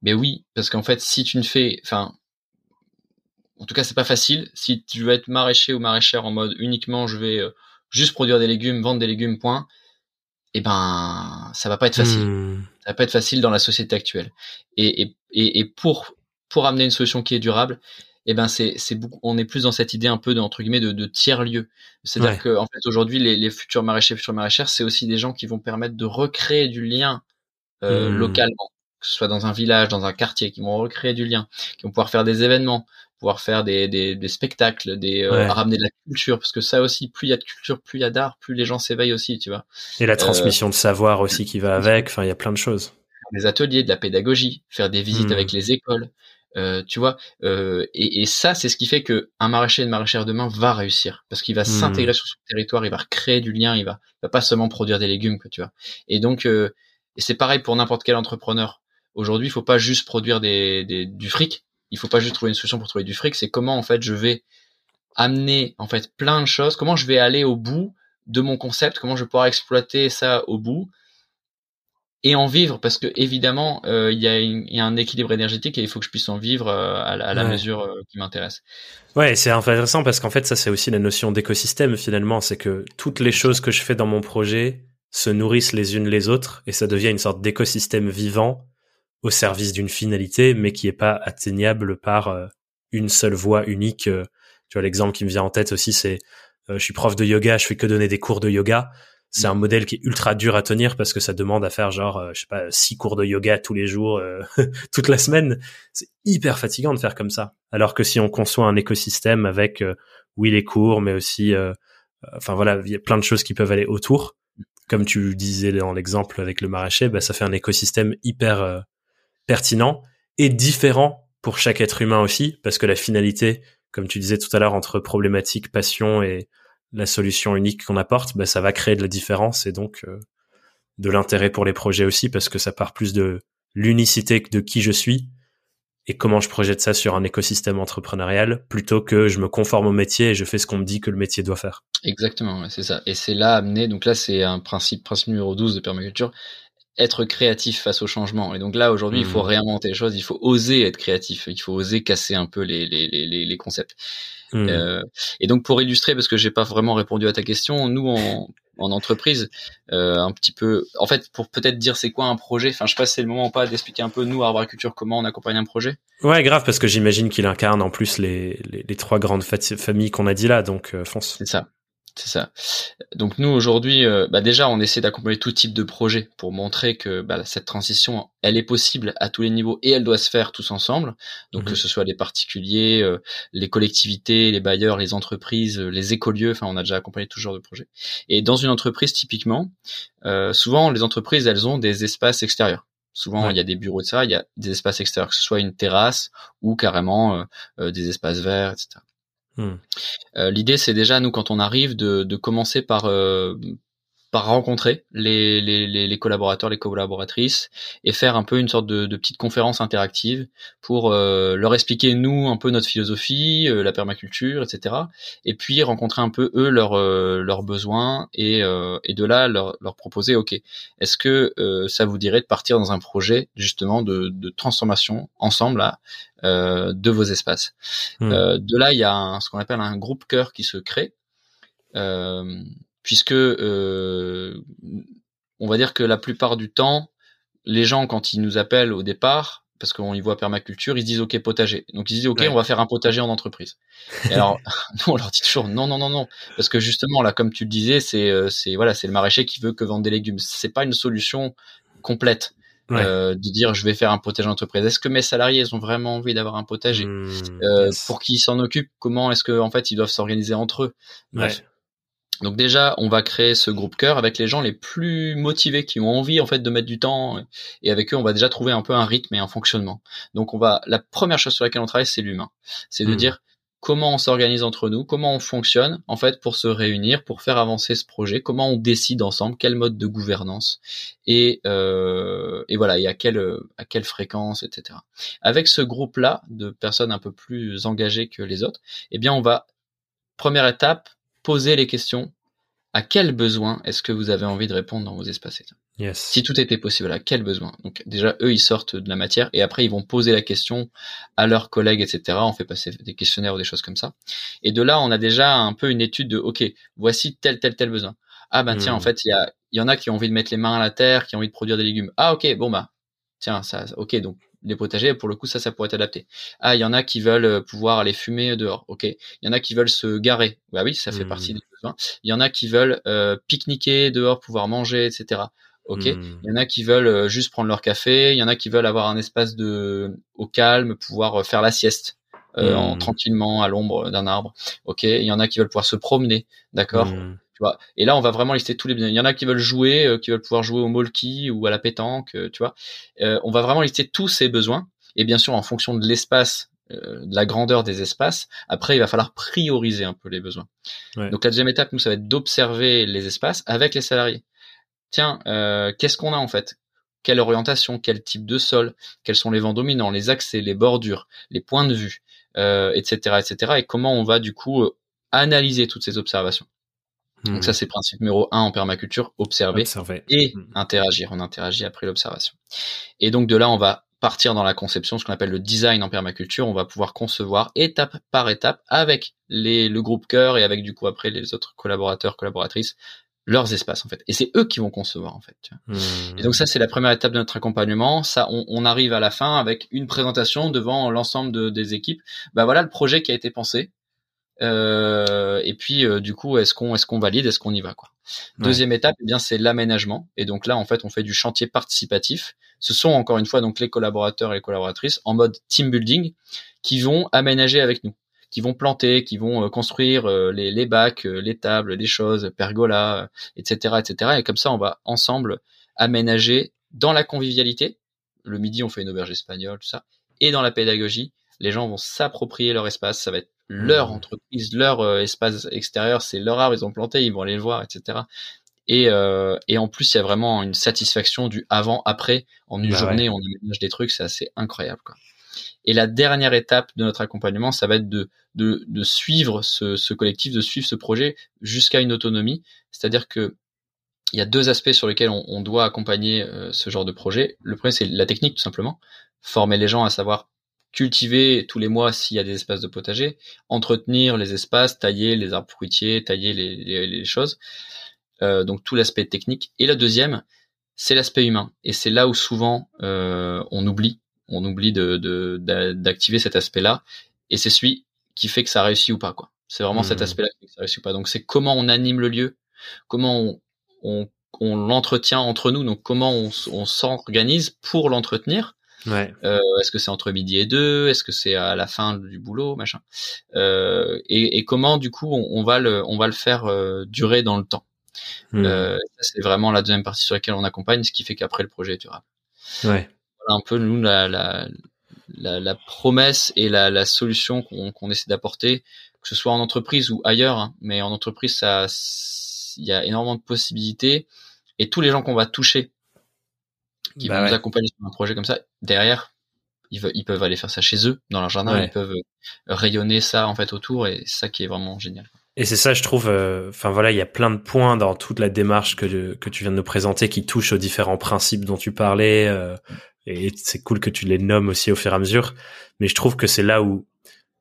Mais oui parce qu'en fait si tu ne fais, enfin en tout cas, c'est pas facile. Si tu veux être maraîcher ou maraîchère en mode uniquement je vais euh, juste produire des légumes, vendre des légumes, point, eh ben, ça va pas être facile. Hmm. Ça va pas être facile dans la société actuelle. Et, et, et, pour, pour amener une solution qui est durable, eh ben, c'est, c'est on est plus dans cette idée un peu de, entre guillemets, de, de tiers lieu. C'est-à-dire que, en fait, aujourd'hui, les, les futurs maraîchers, futures maraîchères, c'est aussi des gens qui vont permettre de recréer du lien euh, hmm. localement que ce soit dans un village, dans un quartier, qui vont recréer du lien, qui vont pouvoir faire des événements, pouvoir faire des, des, des spectacles, des euh, ramener de la culture, parce que ça aussi, plus il y a de culture, plus il y a d'art, plus les gens s'éveillent aussi, tu vois. Et la transmission euh, de savoir aussi qui va avec. Enfin, il y a plein de choses. Des ateliers, de la pédagogie, faire des visites hmm. avec les écoles. Euh, tu vois, euh, et, et, ça, c'est ce qui fait que un maraîcher et une maraîchère demain va réussir parce qu'il va hmm. s'intégrer sur son territoire, il va créer du lien, il va, il va pas seulement produire des légumes, que tu vois. Et donc, euh, et c'est pareil pour n'importe quel entrepreneur. Aujourd'hui, il faut pas juste produire des, des, du fric, il faut pas juste trouver une solution pour trouver du fric, c'est comment en fait je vais amener en fait plein de choses, comment je vais aller au bout de mon concept, comment je vais pouvoir exploiter ça au bout et en vivre parce que évidemment euh, il y, a y, a un équilibre énergétique et il faut que je puisse en vivre euh, à, la, mesure euh, qui m'intéresse. Ouais, c'est intéressant parce qu'en fait ça c'est aussi la notion d'écosystème finalement, c'est que toutes les choses que je fais dans mon projet se nourrissent les unes les autres et ça devient une sorte d'écosystème vivant au service d'une finalité, mais qui est pas atteignable par euh, une seule voie unique. Euh. tu vois, l'exemple qui me vient en tête aussi, c'est euh, je suis prof de yoga, je fais que donner des cours de yoga. C'est un modèle qui est ultra dur à tenir parce que ça demande à faire genre, je sais pas, six cours de yoga tous les jours, toute la semaine. C'est hyper fatigant de faire comme ça. Alors que si on conçoit un écosystème avec, oui, les cours, mais aussi, enfin voilà, il y a plein de choses qui peuvent aller autour. Comme tu disais dans l'exemple avec le maraîcher, bah, ça fait un écosystème hyper pertinent et différent pour chaque être humain aussi, parce que la finalité, comme tu disais tout à l'heure, entre problématique, passion et la solution unique qu'on apporte, bah, ça va créer de la différence et donc euh, de l'intérêt pour les projets aussi, parce que ça part plus de l'unicité de qui je suis et comment je projette ça sur un écosystème entrepreneurial, plutôt que je me conforme au métier et je fais ce qu'on me dit que le métier doit faire. Exactement, c'est ça. Et c'est là amené, donc là c'est un principe, principe numéro 12 de permaculture, être créatif face au changement. Et donc là, aujourd'hui, il faut hmm. réinventer les choses, il faut oser être créatif, il faut oser casser un peu les, les, les, les concepts. Hmm. Euh, et donc pour illustrer, parce que j'ai pas vraiment répondu à ta question, nous en, en entreprise, euh, un petit peu, en fait, pour peut-être dire c'est quoi un projet. Enfin, je sais pas si c'est le moment ou pas d'expliquer un peu nous, Arboriculture, comment on accompagne un projet. Ouais, grave, parce que j'imagine qu'il incarne en plus les, les, les trois grandes familles qu'on a dit là, donc euh, fonce. C'est ça. C'est ça. Donc nous aujourd'hui, euh, bah déjà on essaie d'accompagner tout type de projet pour montrer que bah, cette transition, elle est possible à tous les niveaux et elle doit se faire tous ensemble. Donc que mhm. ce soit les particuliers, euh, les collectivités, les bailleurs, les entreprises, euh, les écolieux. Enfin, on a déjà accompagné tout genre de projets. Et dans une entreprise typiquement, souvent les entreprises elles ont des espaces extérieurs. Souvent, il y a des bureaux de ça, il y a des espaces extérieurs, que ce soit une terrasse ou carrément des espaces verts, etc. Hmm. Euh, l'idée, c'est déjà nous quand on arrive de, commencer par euh, par rencontrer les, les, les, collaborateurs, les collaboratrices et faire un peu une sorte de, de petite conférence interactive pour euh, leur expliquer nous un peu notre philosophie, la permaculture, etc. Et puis rencontrer un peu eux leurs leurs besoins et, et de là leur, leur proposer ok est-ce que ça vous dirait de partir dans un projet justement de, de transformation ensemble là euh, de vos espaces? Hmm. Euh, de là, il y a ce qu'on appelle un groupe cœur qui se crée, euh, puisque on va dire que la plupart du temps, les gens quand ils nous appellent au départ, parce qu'on y voit permaculture, ils se disent ok potager. Donc ils disent ok on va faire un potager en entreprise. Et alors nous on leur dit toujours non non non non parce que justement là comme tu le disais c'est c'est voilà c'est le maraîcher qui veut que vendre des légumes. C'est pas une solution complète. Euh, de dire je vais faire un potager entreprise. Est-ce que mes salariés ils ont vraiment envie d'avoir un potager? Euh, Pour qui s'en occupe Comment est-ce que en fait ils doivent s'organiser entre eux? Donc déjà, on va créer ce groupe cœur avec les gens les plus motivés qui ont envie en fait de mettre du temps et avec eux, on va déjà trouver un peu un rythme et un fonctionnement. Donc on va la première chose sur laquelle on travaille, c'est l'humain. C'est de hmm. dire comment on s'organise entre nous, comment on fonctionne en fait pour se réunir, pour faire avancer ce projet, comment on décide ensemble, quel mode de gouvernance et, euh, et voilà et à quelle à quelle fréquence, etc. Avec ce groupe-là de personnes un peu plus engagées que les autres, eh bien on va première étape poser les questions à quel besoin est-ce que vous avez envie de répondre dans vos espaces si tout était possible, à quel besoin? Donc déjà, eux, ils sortent de la matière et après, ils vont poser la question à leurs collègues, etc. On fait passer des questionnaires ou des choses comme ça. Et de là, on a déjà un peu une étude de, OK, voici tel, tel, tel besoin. Ah ben tiens, en hmm. fait, il y, a, y en a qui ont envie de mettre les mains à la terre, qui ont envie de produire des légumes. Ah ok, bon bah, tiens, ça, ok, donc les potagers, pour le coup, ça, ça pourrait être adapté. Ah, il y en a qui veulent euh, pouvoir aller fumer dehors. Ok. Il y en a qui veulent se garer. Bah oui, ça fait hmm. partie des besoins. Il y en a qui veulent euh, pique-niquer dehors, pouvoir manger, etc. Ok. Hmm. Il y en a qui veulent euh, juste prendre leur café. Il y en a qui veulent avoir un espace de au calme, pouvoir faire la sieste euh, en hmm. tranquillement à l'ombre d'un arbre. Ok. Il y en a qui veulent pouvoir se promener. D'accord. Tu vois. Et là, on va vraiment lister tous les besoins. Il y en a qui veulent jouer, qui veulent pouvoir jouer au molki ou à la pétanque. tu vois. on va vraiment lister tous ces besoins. Et bien sûr, en fonction de l'espace de la grandeur des espaces. Après, il va falloir prioriser un peu les besoins. Donc la deuxième étape, nous, ça va être d'observer les espaces avec les salariés tiens, euh, qu'est-ce qu'on a en fait? Quelle orientation Quel type de sol? Quels sont les vents dominants, les accès, les bordures, les points de vue, euh, etc., etc. Et comment on va du coup euh, analyser toutes ces observations? Donc ça, hmm. c'est principe numéro un en permaculture observer, et hmm. interagir. On interagit après l'observation. Et donc de là, on va partir dans la conception, ce qu'on appelle le design en permaculture. On va pouvoir concevoir étape par étape avec les, le groupe cœur et avec du coup après les autres collaborateurs, collaboratrices, leurs espaces en fait. Et c'est eux qui vont concevoir en fait. Et donc ça c'est la première étape de notre accompagnement. Ça, on, on, arrive à la fin avec une présentation devant l'ensemble de, des équipes. Bah voilà le projet qui a été pensé. Euh, et puis euh, du coup est-ce qu'on est-ce qu'on valide, est-ce qu'on y va quoi. Deuxième étape, eh bien c'est l'aménagement. Et donc là en fait on fait du chantier participatif. Ce sont encore une fois donc les collaborateurs et les collaboratrices en mode team building qui vont aménager avec nous qui vont planter, qui vont euh, construire euh, les, les bacs, euh, les tables, les choses, pergola, etc., etc. Et comme ça, on va ensemble aménager dans la convivialité. Le midi, on fait une auberge espagnole, tout ça. Et dans la pédagogie, les gens vont s'approprier leur espace. Ça va être leur mmh. entreprise, leur espace extérieur, c'est leur arbre, ils ont planté, ils vont aller le voir, etc. Et, euh, et en plus, il y a vraiment une satisfaction du avant-après. En une bah journée, on aménage des trucs, c'est assez incroyable. Quoi. Et la dernière étape de notre accompagnement, ça va être de, de, de suivre ce, ce, collectif, de suivre ce projet jusqu'à une autonomie. C'est-à-dire que il y a deux aspects sur lesquels on, on doit accompagner euh, ce genre de projet. Le premier, c'est la technique, tout simplement. Former les gens à savoir cultiver tous les mois s'il y a des espaces de potager, entretenir les espaces, tailler les arbres fruitiers, tailler les, les, les choses. Euh, donc tout l'aspect technique. Et la deuxième, c'est l'aspect humain. Et c'est là où souvent euh, on oublie on oublie de d'activer cet aspect-là, et c'est celui qui fait que ça réussit ou pas quoi. C'est vraiment cet Hmm. aspect-là qui fait que ça réussit pas. Donc c'est comment on anime le lieu, comment on, on, on l'entretient entre nous, donc comment on s'organise pour l'entretenir. Ouais. Euh, est-ce que c'est entre midi et deux? Est-ce que c'est à la fin du boulot, machin euh, et, et comment du coup on, on va le on va le faire euh, durer dans le temps? Ça, c'est vraiment la deuxième partie sur laquelle on accompagne, ce qui fait qu'après le projet est durable. Ouais. Voilà un peu nous la la, la, la promesse et la, la solution qu'on qu'on essaie d'apporter, que ce soit en entreprise ou ailleurs. hein. mais en entreprise, ça il y a énormément de possibilités et tous les gens qu'on va toucher qui Bah vont ouais. nous accompagner sur un projet comme ça, derrière, ils, ils peuvent aller faire ça chez eux, dans leur jardin, Ouais. ils peuvent euh, rayonner ça en fait autour, et c'est ça qui est vraiment génial. Et c'est ça, je trouve. euh, Enfin voilà, il y a plein de points dans toute la démarche que que tu viens de nous présenter qui touchent aux différents principes dont tu parlais. euh, et c'est cool que tu les nommes aussi au fur et à mesure. Mais je trouve que c'est là où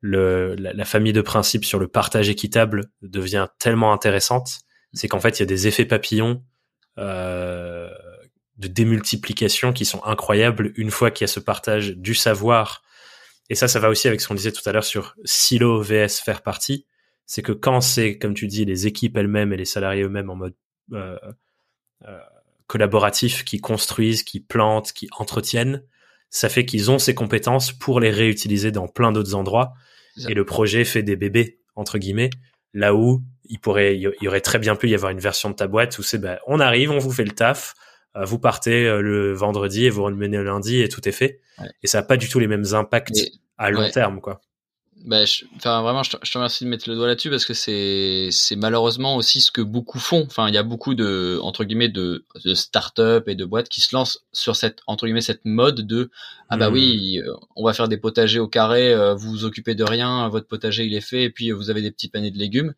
le la, la famille de principes sur le partage équitable devient tellement intéressante. C'est qu'en fait, il y a des effets papillons euh, de démultiplication qui sont incroyables une fois qu'il y a ce partage du savoir. Et ça, ça va aussi avec ce qu'on disait tout à l'heure sur silo vs faire partie c'est que quand c'est, comme tu dis, les équipes elles-mêmes et les salariés eux-mêmes en mode euh, euh, collaboratif, qui construisent, qui plantent, qui entretiennent, ça fait qu'ils ont ces compétences pour les réutiliser dans plein d'autres endroits. Et le projet fait des bébés, entre guillemets, là où il pourrait, il y aurait très bien pu y avoir une version de ta boîte où c'est, ben, on arrive, on vous fait le taf, vous partez euh, le vendredi et vous revenez le lundi et tout est fait. Ouais. Et ça n'a pas du tout les mêmes impacts Et- à long ouais. terme, quoi. Bah, je- enfin vraiment, je te, je te remercie de mettre le doigt là-dessus parce que c'est c'est malheureusement aussi ce que beaucoup font. Enfin, il y a beaucoup de entre guillemets de, de start-up et de boîtes qui se lancent sur cette entre guillemets cette mode de ah bah Hmm. oui, euh, on va faire des potagers au carré, euh, vous vous occupez de rien, votre potager il est fait et puis euh, vous avez des petits paniers de légumes.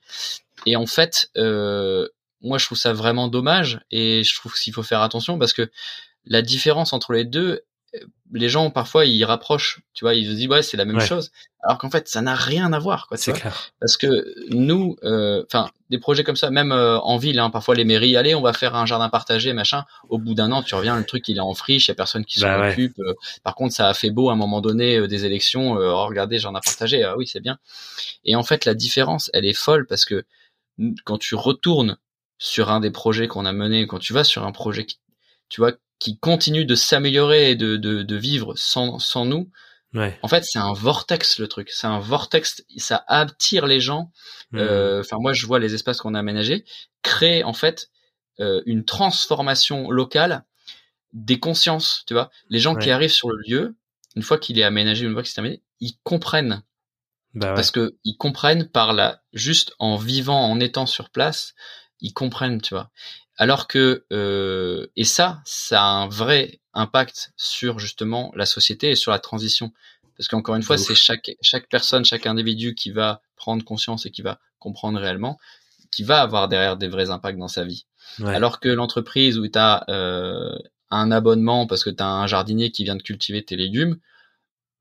Et en fait, euh, moi je trouve ça vraiment dommage et je trouve qu'il faut faire attention parce que la différence entre les deux, euh, les gens parfois ils rapprochent, tu vois, ils se disent ouais c'est la même Ouais. chose, alors qu'en fait ça n'a rien à voir quoi. C'est clair. Parce que nous, euh, enfin, des projets comme ça, même euh, en ville, hein, parfois les mairies, allez, on va faire un jardin partagé, machin. Au bout d'un an, tu reviens, le truc il est en friche, il y a personne qui s'en Bah occupe. euh, par contre, ça a fait beau à un moment donné euh, des élections. euh, oh, regardez, jardin partagé, ah oui, c'est bien. Et en fait, la différence, elle est folle parce que quand tu retournes sur un des projets qu'on a mené, quand tu vas sur un projet qui, tu vois, qui continue de s'améliorer et de, de, de vivre sans, sans nous, Ouais. en fait, c'est un vortex le truc. C'est un vortex, ça attire les gens. Hmm. Euh, Enfin, moi, je vois les espaces qu'on a aménagés créer en fait euh, une transformation locale des consciences. Tu vois, les gens qui arrivent sur le lieu, une fois qu'il est aménagé, une fois qu'il est terminé, ils comprennent Bah ouais. parce que ils comprennent par la juste en vivant, en étant sur place, ils comprennent, tu vois. Alors que euh, et ça, ça a un vrai impact sur justement la société et sur la transition, parce qu'encore une fois, c'est chaque chaque personne, chaque individu qui va prendre conscience et qui va comprendre réellement, qui va avoir derrière des vrais impacts dans sa vie. Ouais. Alors que l'entreprise où tu as euh, un abonnement parce que tu as un jardinier qui vient de cultiver tes légumes,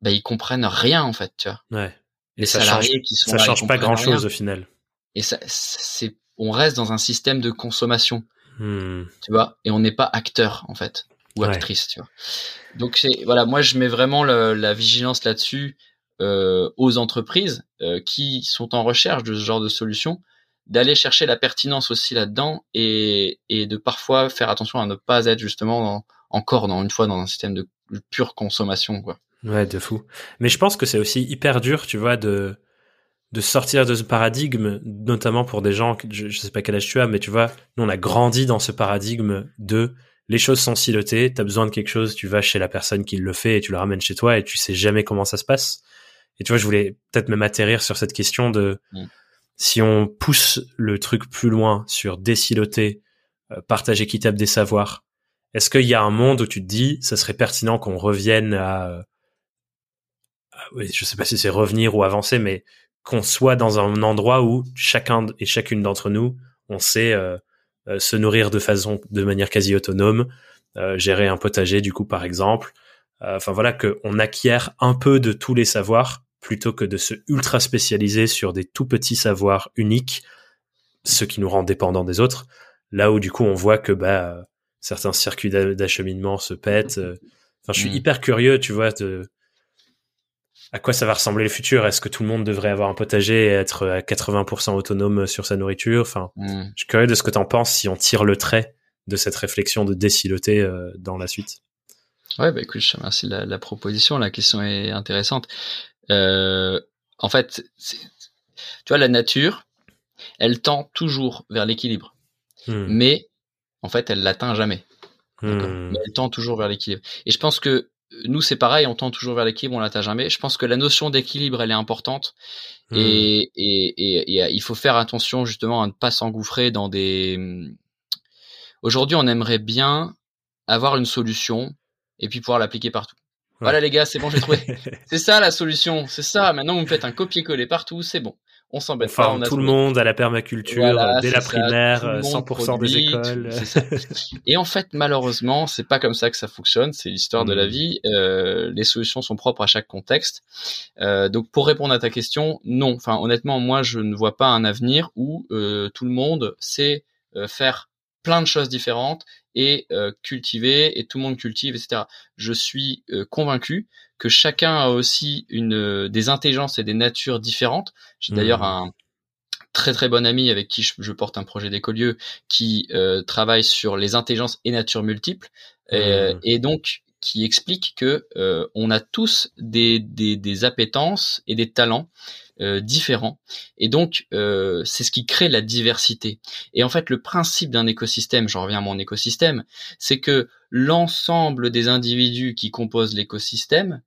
bah, ils comprennent rien en fait, tu vois. ouais. Les ça salariés change, qui sont ça là, change pas comprennent grand chose rien. au final. Et ça, c'est, on reste dans un système de consommation, Hmm. tu vois, et on n'est pas acteur en fait ou Ouais. actrice, tu vois. Donc c'est voilà, moi je mets vraiment le- la vigilance là-dessus euh, aux entreprises euh, qui sont en recherche de ce genre de solution, d'aller chercher la pertinence aussi là-dedans et, et de parfois faire attention à ne pas être justement dans- encore dans une fois dans un système de pure consommation quoi. Ouais, de fou. Mais je pense que c'est aussi hyper dur, tu vois, de de sortir de ce paradigme, notamment pour des gens, je, je sais pas quel âge tu as, mais tu vois, nous on a grandi dans ce paradigme de les choses sont silotées, t'as besoin de quelque chose, tu vas chez la personne qui le fait et tu le ramènes chez toi et tu sais jamais comment ça se passe. Et tu vois, je voulais peut-être même atterrir sur cette question de Mm. si on pousse le truc plus loin sur désiloter, euh, partage équitable des savoirs, est-ce qu'il y a un monde où tu te dis, ça serait pertinent qu'on revienne à, euh, à- je sais pas si c'est revenir ou avancer, mais qu'on soit dans un endroit où chacun et chacune d'entre nous, on sait euh, euh, se nourrir de façon, de manière quasi autonome, euh, gérer un potager du coup par exemple. Enfin voilà que on acquiert un peu de tous les savoirs plutôt que de se ultra spécialiser sur des tout petits savoirs uniques, ce qui nous rend dépendants des autres. Là où du coup on voit que bah certains circuits d'a- d'acheminement se pètent. Enfin je suis Mm. hyper curieux, tu vois, de À quoi ça va ressembler le futur? Est-ce que tout le monde devrait avoir un potager et être à 80% autonome sur sa nourriture? Enfin, hmm. je suis curieux de ce que tu en penses si on tire le trait de cette réflexion de déciloter euh, dans la suite. Ouais, bah écoute, je te remercie de la, la proposition. La question est intéressante. Euh, en fait, tu vois, la nature, elle tend toujours vers l'équilibre. Hmm. Mais, en fait, elle l'atteint jamais. Hmm. Mais elle tend toujours vers l'équilibre. Et je pense que nous, c'est pareil, on tend toujours vers l'équilibre, on l'atteint jamais. Je pense que la notion d'équilibre, elle est importante. Hmm. Et, et, et, il faut faire attention justement à ne pas s'engouffrer dans des... Aujourd'hui, on aimerait bien avoir une solution et puis pouvoir l'appliquer partout. Voilà les gars, c'est bon, j'ai trouvé. c'est ça la solution, c'est ça. Maintenant, vous me faites un copier-coller partout, c'est bon. On s'embête pas. On tout le monde à la permaculture dès la primaire, 100% des écoles. Et en fait, malheureusement, c'est pas comme ça que ça fonctionne. C'est l'histoire de la hmm. vie. Euh, les solutions sont propres à chaque contexte. Euh, donc, pour répondre à ta question, non. Enfin, honnêtement, moi, je ne vois pas un avenir où euh, tout le monde sait euh, faire plein de choses différentes et euh, cultiver et tout le monde cultive, etc. Je suis euh, convaincu que chacun a aussi une euh, des intelligences et des natures différentes. J'ai d'ailleurs mmh. un très très bon ami avec qui je, porte un projet d'écolieu qui travaille sur les intelligences et natures multiples mmh. et donc qui explique que on a tous des, des, des appétences et des talents euh, différents. Et donc, euh, c'est ce qui crée la diversité. Et en fait, le principe d'un écosystème, j'en reviens à mon écosystème, c'est que l'ensemble des individus qui composent l'écosystème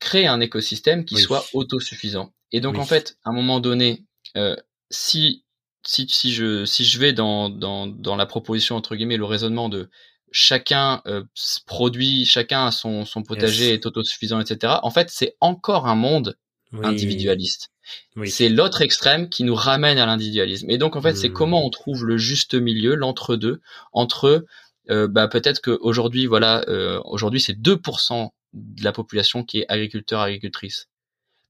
crée un écosystème qui soit autosuffisant. Et donc, en fait, à un moment donné, euh, si si, si, je, si je vais dans, dans, dans la proposition, entre guillemets, le raisonnement de chacun euh, produit, chacun a son, son potager est autosuffisant, etc. En fait, c'est encore un monde individualiste. C'est l'autre extrême qui nous ramène à l'individualisme. Et donc en fait, c'est hmm. comment on trouve le juste milieu, l'entre-deux, entre euh, bah, peut-être qu'aujourd'hui, voilà, euh, aujourd'hui c'est 2% de la population qui est agriculteur agricultrice.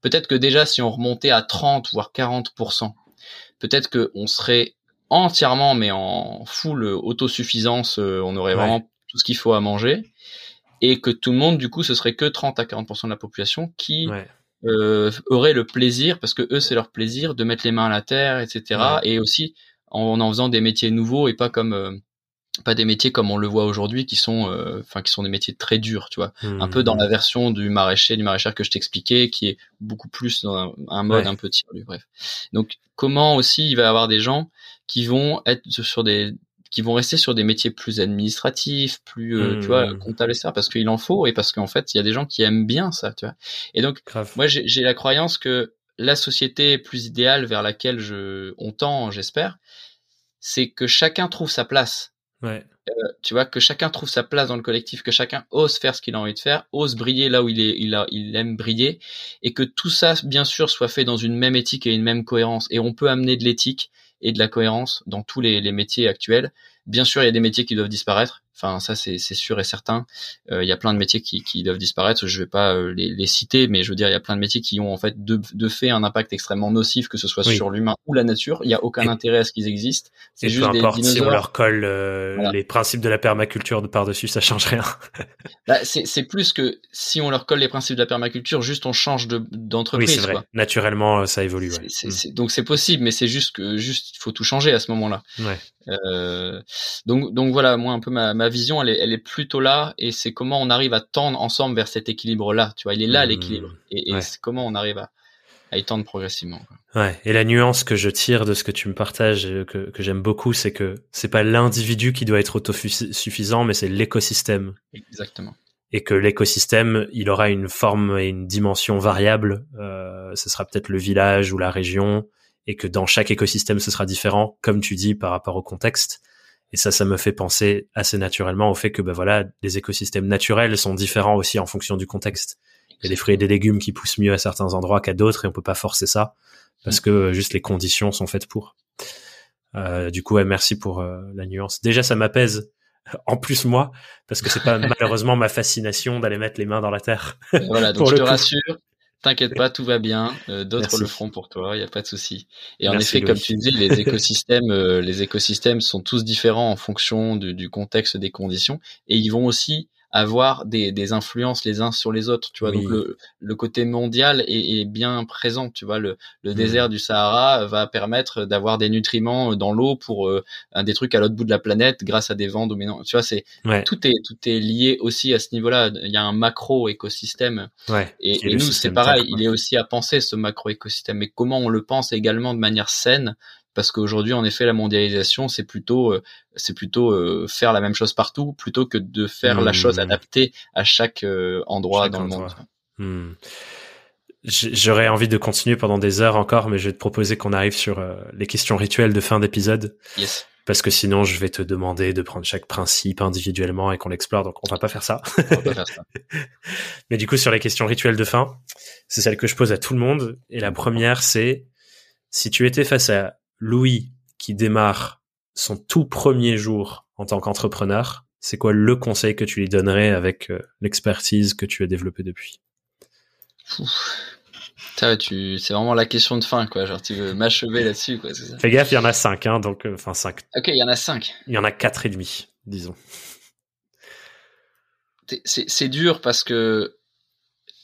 Peut-être que déjà si on remontait à 30 voire 40%, peut-être qu'on serait entièrement mais en full autosuffisance, euh, on aurait vraiment tout ce qu'il faut à manger et que tout le monde du coup ce serait que 30 à 40% de la population qui euh, auraient le plaisir, parce que eux c'est leur plaisir, de mettre les mains à la terre, etc. Et aussi en en faisant des métiers nouveaux et pas comme euh, pas des métiers comme on le voit aujourd'hui qui sont euh, enfin qui sont des métiers très durs tu vois un peu dans mmh. la version du maraîcher du maraîcher que je t'expliquais qui est beaucoup plus dans un, mode un peu tiré bref donc comment aussi il va y avoir des gens qui vont être sur des qui vont rester sur des métiers plus administratifs, plus euh, tu vois mmh. comptables etc. parce qu'il en faut et parce qu'en fait il y a des gens qui aiment bien ça, tu vois. Et donc moi j'ai la croyance que la société plus idéale vers laquelle je on tend, j'espère, c'est que chacun trouve sa place. Ouais. Euh, tu vois que chacun trouve sa place dans le collectif, que chacun ose faire ce qu'il a envie de faire, ose briller là où il est, il, a, il aime briller, et que tout ça, bien sûr, soit fait dans une même éthique et une même cohérence. Et on peut amener de l'éthique et de la cohérence dans tous les, métiers actuels. Bien sûr, il y a des métiers qui doivent disparaître. Enfin, ça c'est sûr et certain. Euh, il y a plein de métiers qui, qui doivent disparaître. Je vais pas euh, les, les, citer, mais je veux dire, il y a plein de métiers qui ont en fait de, de fait un impact extrêmement nocif, que ce soit sur l'humain ou la nature. Il y a aucun intérêt à ce qu'ils existent. C'est juste peu importe si on leur colle euh, les principes de la permaculture de par dessus, ça change rien. bah, c'est plus que si on leur colle les principes de la permaculture, juste on change d'entreprise. oui, c'est vrai. Naturellement, ça évolue. Ouais. Mm. donc c'est possible, mais c'est juste que juste il faut tout changer à ce moment-là. Ouais. Donc, donc voilà, moi un peu ma, ma vision, elle est, elle est plutôt là, et c'est comment on arrive à tendre ensemble vers cet équilibre-là. Tu vois, il est là mmh. l'équilibre, et, et c'est comment on arrive à, à y tendre progressivement. Quoi. Ouais. Et la nuance que je tire de ce que tu me partages, que, que j'aime beaucoup, c'est que c'est pas l'individu qui doit être autosuffisant, mais c'est l'écosystème. Exactement. Et que l'écosystème, il aura une forme et une dimension variable. Euh, ce sera peut-être le village ou la région, et que dans chaque écosystème ce sera différent, comme tu dis, par rapport au contexte. Et ça, ça me fait penser assez naturellement au fait que, ben voilà, les écosystèmes naturels sont différents aussi en fonction du contexte. Il y a des fruits et des légumes qui poussent mieux à certains endroits qu'à d'autres et on peut pas forcer ça parce que euh, juste les conditions sont faites pour. Euh, du coup, ouais, merci pour euh, la nuance. Déjà, ça m'apaise. En plus moi, parce que c'est pas malheureusement ma fascination d'aller mettre les mains dans la terre. Voilà, donc je te rassure, T'inquiète pas, tout va bien. Euh, d'autres le feront pour toi, il y a pas de souci. Et en effet, comme tu dis, les écosystèmes, euh, les écosystèmes sont tous différents en fonction du, du, contexte, des conditions, et ils vont aussi avoir des, des influences les uns sur les autres, tu vois. Donc le, le côté mondial est, est, bien présent, tu vois. Le, le mmh. désert du Sahara va permettre d'avoir des nutriments dans l'eau pour euh, des trucs à l'autre bout de la planète grâce à des vents dominants. Tu vois, c'est tout est tout est lié aussi à ce niveau-là. Il y a un macro écosystème. Ouais, et, et nous c'est pareil. il est aussi à penser ce macro écosystème. Mais comment on le pense également de manière saine parce qu'aujourd'hui en effet la mondialisation c'est plutôt euh, c'est plutôt euh, faire la même chose partout plutôt que de faire la chose mmh. adaptée à chaque euh, endroit dans le monde. Mmh. J'aurais envie de continuer pendant des heures encore, mais je vais te proposer qu'on arrive sur les questions rituelles de fin d'épisode. Yes. Parce que sinon, je vais te demander de prendre chaque principe individuellement et qu'on l'explore, donc on va pas faire ça. On va pas faire ça. mais du coup, sur les questions rituelles de fin, c'est celle que je pose à tout le monde. Et la première, c'est si tu étais face à Louis qui démarre son tout premier jour en tant qu'entrepreneur, c'est quoi le conseil que tu lui donnerais avec euh, l'expertise que tu as développée depuis? Tu, c'est vraiment la question de fin, quoi. Genre, tu veux m'achever là-dessus, quoi. Ça? Fais gaffe, il y en a cinq, hein, donc, euh, enfin, cinq. Ok, il y en a cinq. Il y en a quatre et demi, disons. C'est dur parce que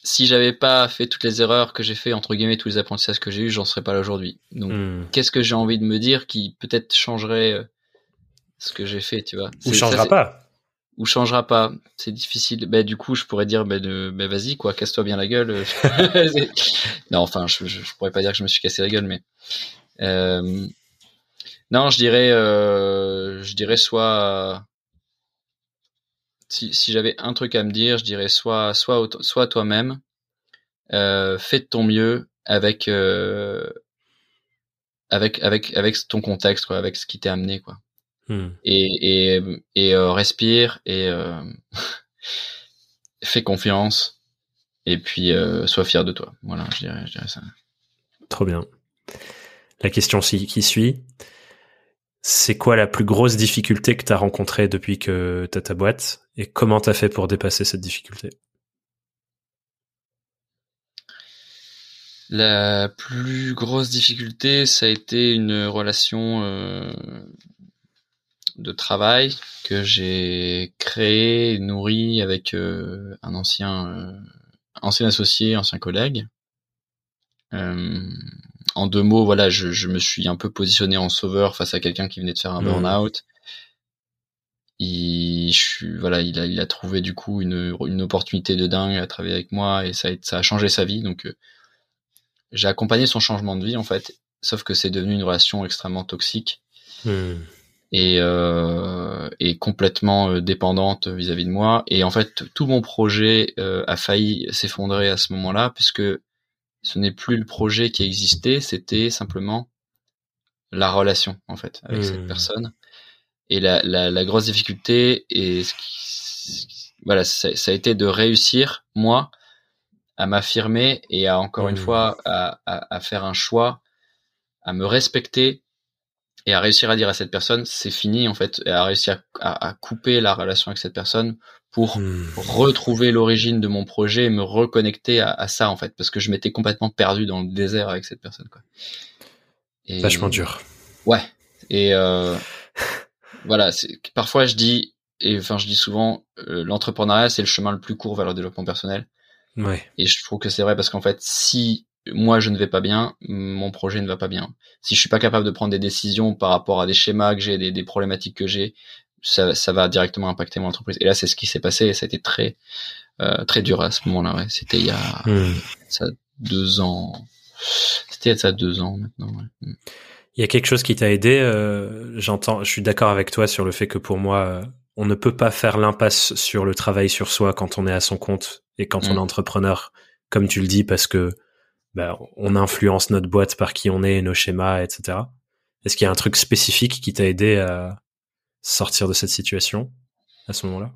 si j'avais pas fait toutes les erreurs que j'ai fait entre guillemets tous les apprentissages que j'ai eu j'en serais pas là aujourd'hui. Donc hmm. qu'est-ce que j'ai envie de me dire qui peut-être changerait euh, ce que j'ai fait tu vois? Ou changera pas. Ou changera pas. C'est difficile. Bah du coup je pourrais dire bah, de, bah vas-y quoi casse-toi bien la gueule non enfin je, je, pourrais pas dire que je me suis cassé la gueule mais euh... non je dirais euh... je dirais soit si, j'avais un truc à me dire, je dirais soit soit soit toi-même, euh, fais de ton mieux avec euh, avec avec avec ton contexte quoi, avec ce qui t'est amené quoi. Hmm. Et et et euh, respire et fais confiance et puis sois fier de toi. Voilà, je dirais je dirais ça. Trop bien. La question qui suit, c'est quoi la plus grosse difficulté que tu as rencontrée depuis que tu as ta boîte et comment tu as fait pour dépasser cette difficulté? La plus grosse difficulté, ça a été une relation euh, de travail que j'ai créée, nourrie avec euh, un ancien, euh, ancien associé, ancien collègue en deux mots, voilà, je, je, me suis un peu positionné en sauveur face à quelqu'un qui venait de faire un mmh. burn-out. Il, je, voilà, il a, il a trouvé du coup une, une opportunité de dingue à travailler avec moi et ça a, ça a changé sa vie. Donc, euh, j'ai accompagné son changement de vie en fait, sauf que c'est devenu une relation extrêmement toxique mmh. et, euh, et complètement euh, dépendante vis-à-vis de moi. Et en fait, tout mon projet euh, a failli s'effondrer à ce moment-là puisque ce n'est plus le projet qui existait, c'était simplement la relation en fait avec cette mmh. personne. Et la, la, la grosse difficulté et voilà, ça, ça, a été de réussir moi à m'affirmer et à encore une mmh. fois à, à, à, faire un choix, à me respecter et à réussir à dire à cette personne c'est fini en fait, et à réussir à, à, couper la relation avec cette personne pour hmm. retrouver l'origine de mon projet et me reconnecter à, à, ça en fait parce que je m'étais complètement perdu dans le désert avec cette personne quoi. Et, Vachement dur. Ouais. Et euh, voilà, parfois je dis et enfin je dis souvent euh, l'entrepreneuriat c'est le chemin le plus court vers le développement personnel. Ouais. Et je trouve que c'est vrai parce qu'en fait si moi je ne vais pas bien, mon projet ne va pas bien. Si je suis pas capable de prendre des décisions par rapport à des schémas que j'ai, des, des problématiques que j'ai, ça, ça va directement impacter mon entreprise. Et là, c'est ce qui s'est passé et ça a été très, euh, très dur à ce moment-là. Ouais. C'était il y a hmm. ça deux ans. C'était il y a ça deux ans maintenant. Ouais. Hmm. Il y a quelque chose qui t'a aidé. Euh, J'entends, je suis d'accord avec toi sur le fait que pour moi, euh, on ne peut pas faire l'impasse sur le travail sur soi quand on est à son compte et quand on est hmm. entrepreneur, comme tu le dis, parce que bah, on influence notre boîte par qui on est, nos schémas, etc. Est-ce qu'il y a un truc spécifique qui t'a aidé à sortir de cette situation à ce moment-là?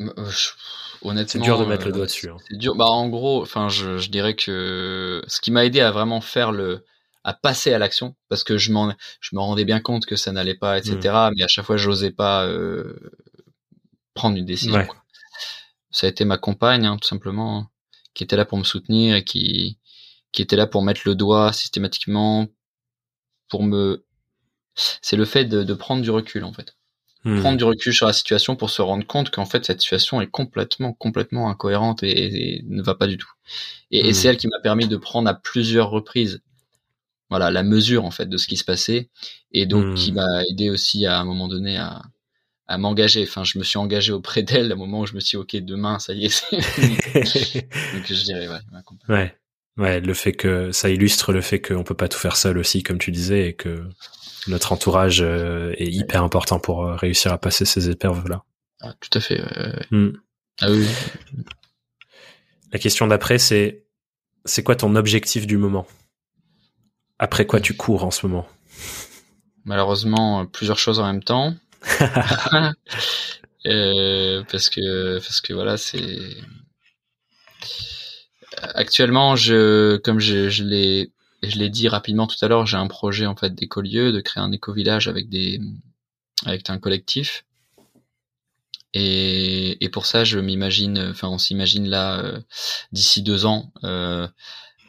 Euh, Honnêtement, c'est dur de mettre le doigt dessus. Hein. C'est dur. Bah en gros, enfin, je, je, dirais que ce qui m'a aidé à vraiment faire le, à passer à l'action, parce que je m'en, je me rendais bien compte que ça n'allait pas, etc. Hmm. Mais à chaque fois, j'osais pas euh, prendre une décision. Quoi. Ça a été ma compagne, hein, tout simplement, qui était là pour me soutenir et qui, qui était là pour mettre le doigt systématiquement, pour me c'est le fait de, prendre du recul en fait. Hmm. Prendre du recul sur la situation pour se rendre compte qu'en fait cette situation est complètement, complètement incohérente et, ne va pas du tout. Et, hmm. c'est elle qui m'a permis de prendre à plusieurs reprises voilà la mesure en fait de ce qui se passait et donc qui hmm. m'a aidé aussi à un moment donné à, à m'engager. Enfin, je me suis engagé auprès d'elle au moment où je me suis dit, ok, demain, ça y est. Donc, je dirais, ouais. Ouais. Ouais, le fait que ça illustre le fait qu'on peut pas tout faire seul aussi, comme tu disais, et que notre entourage euh, est hyper important pour euh, réussir à passer ces épreuves-là. Ah, tout à fait. Hmm. Ah oui. La question d'après, c'est c'est quoi ton objectif du moment? Après quoi tu cours en ce moment? Malheureusement, plusieurs choses en même temps. Euh, parce que parce que voilà, c'est actuellement je comme je, je l'ai je l'ai dit rapidement tout à l'heure, j'ai un projet en fait d'écolieu, de créer un éco-village avec des avec un collectif. Et, et pour ça, je m'imagine, enfin, on s'imagine là euh, d'ici deux ans euh,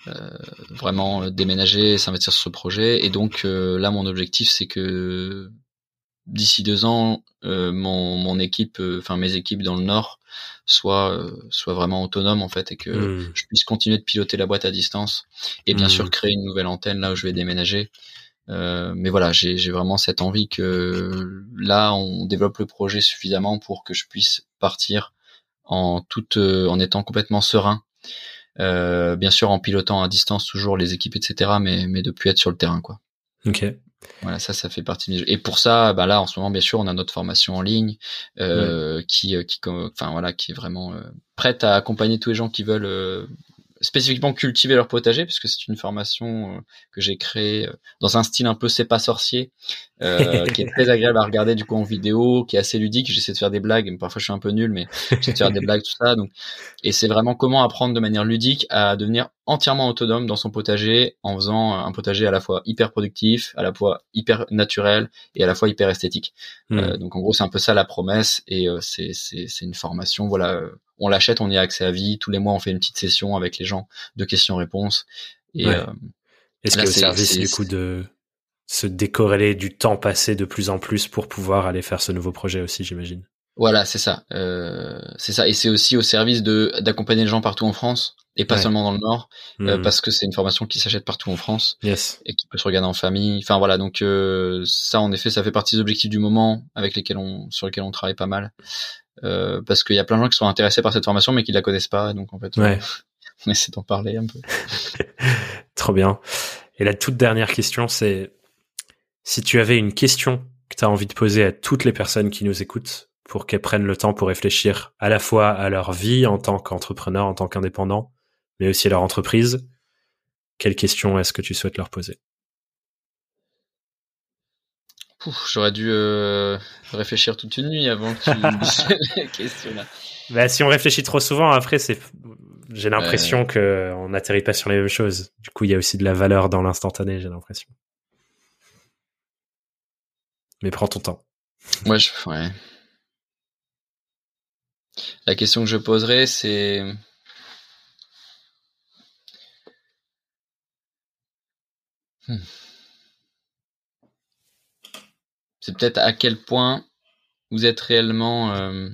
euh, vraiment déménager, s'investir sur ce projet. Et donc là, mon objectif, c'est que d'ici deux ans, euh, mon, mon équipe, euh, enfin mes équipes dans le Nord, soient, euh, soient vraiment autonomes en fait et que hmm. je puisse continuer de piloter la boîte à distance et bien sûr hmm. créer une nouvelle antenne là où je vais déménager. mais voilà, j'ai vraiment cette envie que là, on développe le projet suffisamment pour que je puisse partir en toute, en étant complètement serein. bien sûr, en pilotant à distance toujours les équipes, etc. Mais mais de plus être sur le terrain, quoi. Ok. Voilà, ça, ça fait partie. De... Et pour ça, bah là, en ce moment, bien sûr, on a notre formation en ligne euh, qui, euh, qui, enfin voilà, qui est vraiment euh, prête à accompagner tous les gens qui veulent euh, spécifiquement cultiver leur potager, puisque c'est une formation euh, que j'ai créée euh, dans un style un peu c'est pas sorcier, euh, qui est très agréable à regarder du coup en vidéo, qui est assez ludique. J'essaie de faire des blagues, mais parfois je suis un peu nul, mais j'essaie de faire des blagues tout ça. Donc, et c'est vraiment comment apprendre de manière ludique à devenir entièrement autonome dans son potager en faisant un potager à la fois hyper productif, à la fois hyper naturel et à la fois hyper esthétique. Hmm. donc en gros c'est un peu ça la promesse et c'est c'est une formation voilà on l'achète, on y a accès à vie. Tous les mois, on fait une petite session avec les gens de questions-réponses. Et euh, est-ce que le service du coup de se décorréler du temps passé de plus en plus pour pouvoir aller faire ce nouveau projet aussi, j'imagine? Voilà, c'est ça. Euh, c'est ça. Et c'est aussi au service de d'accompagner les gens partout en France et pas seulement dans le Nord, euh, hmm. parce que c'est une formation qui s'achète partout en France yes. et qui peut se regarder en famille. Enfin voilà, donc euh, ça, en effet, ça fait partie des objectifs du moment avec lesquels on sur lesquels on travaille pas mal. Euh, parce qu'il y a plein de gens qui sont intéressés par cette formation mais qui la connaissent pas donc en fait ouais. on essaie d'en parler un peu. Trop bien. Et la toute dernière question c'est si tu avais une question que tu as envie de poser à toutes les personnes qui nous écoutent pour qu'elles prennent le temps pour réfléchir à la fois à leur vie en tant qu'entrepreneur en tant qu'indépendant mais aussi à leur entreprise quelle question est-ce que tu souhaites leur poser? J'aurais dû euh, réfléchir toute une nuit avant que tu me la question là. Bah, si on réfléchit trop souvent, après, c'est, j'ai l'impression que on n'atterrit pas sur les mêmes choses. Du coup, il y a aussi de la valeur dans l'instantané, j'ai l'impression. Mais prends ton temps. Moi, je, ouais. La question que je poserais, c'est hmm. C'est peut-être à quel point vous êtes réellement euh,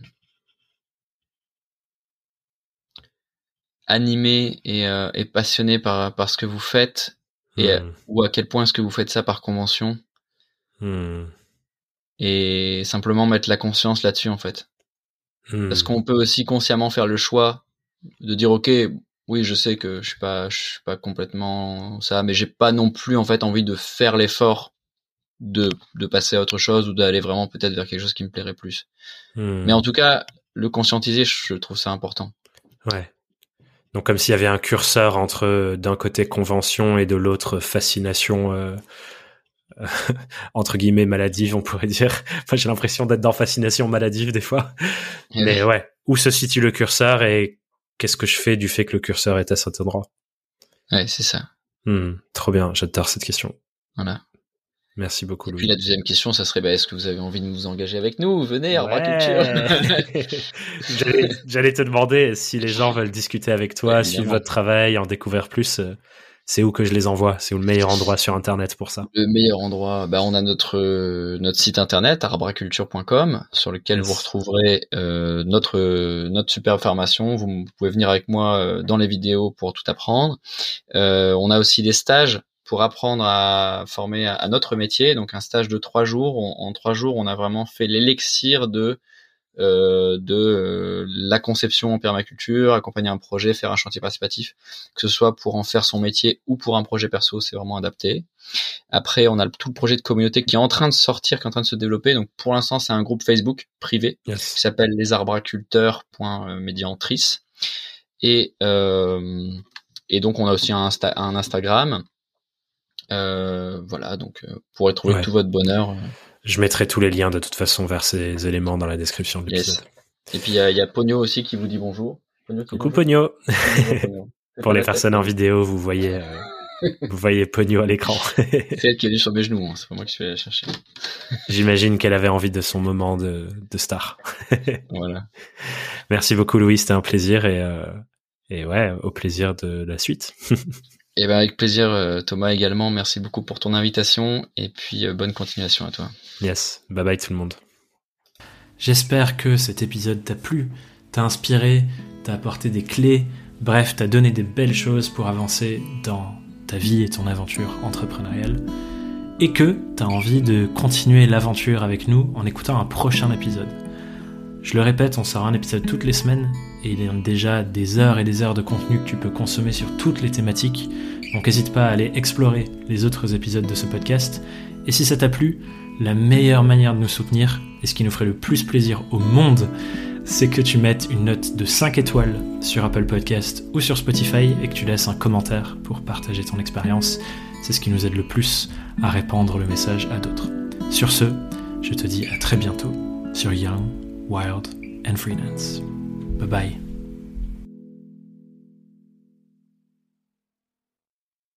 animé euh, et, passionné par, par ce que vous faites, et, hmm. ou à quel point est-ce que vous faites ça par convention? Hmm. Et simplement mettre la conscience là-dessus, en fait. Hmm. Parce qu'on peut aussi consciemment faire le choix de dire, OK, oui, je sais que je suis pas, je suis pas complètement ça, mais j'ai pas non plus, en fait, envie de faire l'effort de, de passer à autre chose ou d'aller vraiment peut-être vers quelque chose qui me plairait plus. Hmm. Mais en tout cas, le conscientiser, je trouve ça important. Ouais. Donc comme s'il y avait un curseur entre d'un côté convention et de l'autre fascination euh, entre guillemets maladive, on pourrait dire. Enfin, j'ai l'impression d'être dans fascination maladive des fois. Mais ouais, où se situe le curseur et qu'est-ce que je fais du fait que le curseur est à cet endroit? Ouais, c'est ça. Hmm, trop bien, j'adore cette question. Voilà. Merci beaucoup, Et puis la deuxième question, ça serait bah, est-ce que vous avez envie de vous engager avec nous? Venez, ouais. Culture J'allais te demander si les gens veulent discuter avec toi, suivre votre travail, en découvrir plus. Euh, c'est où que je les envoie? C'est où le meilleur endroit sur Internet pour ça? Le meilleur endroit, bah, on a notre notre site internet arbraculture.com sur lequel vous retrouverez euh, notre notre super formation. Vous pouvez venir avec moi euh, dans les vidéos pour tout apprendre. Euh, on a aussi des stages pour apprendre à former à, notre métier. Donc un stage de trois jours. en trois jours, on a vraiment fait l'élixir de euh, de euh, la conception en permaculture, accompagner un projet, faire un chantier participatif, que ce soit pour en faire son métier ou pour un projet perso, c'est vraiment adapté. Après, on a tout le projet de communauté qui est en train de sortir, qui est en train de se développer. Donc pour l'instant, c'est un groupe Facebook privé qui s'appelle lesarbraculteurs.mediantrice. Et euh, et donc on a aussi un, un Instagram. Euh, voilà, donc euh, pour retrouver tout votre bonheur. Je mettrai tous les liens de toute façon vers ces éléments dans la description de l'épisode. Et puis il y, a Pogno aussi qui vous dit bonjour. Coucou Pogno. Pour les personnes en vidéo, vous voyez, euh, vous voyez Pogno à l'écran. c'est elle qui est venue sur mes genoux, hein. c'est pas moi qui suis allé la chercher. J'imagine qu'elle avait envie de son moment de, de star. voilà. Merci beaucoup Louis, c'était un plaisir et, euh, et ouais, au plaisir de la suite. Et eh ben avec plaisir euh, Thomas également, merci beaucoup pour ton invitation et puis euh, bonne continuation à toi. Yes, bye bye tout le monde. J'espère que cet épisode t'a plu, t'a inspiré, t'a apporté des clés, bref, t'a donné des belles choses pour avancer dans ta vie et ton aventure entrepreneuriale et que t'as envie de continuer l'aventure avec nous en écoutant un prochain épisode. Je le répète, on sort un épisode toutes les semaines et il y a déjà des heures et des heures de contenu que tu peux consommer sur toutes les thématiques. Donc n'hésite pas à aller explorer les autres épisodes de ce podcast. Et si ça t'a plu, la meilleure manière de nous soutenir, et ce qui nous ferait le plus plaisir au monde, c'est que tu mettes une note de 5 étoiles sur Apple Podcast ou sur Spotify et que tu laisses un commentaire pour partager ton expérience. C'est ce qui nous aide le plus à répandre le message à d'autres. Sur ce, je te dis à très bientôt sur Young Wild, and Freelance. Bye bye.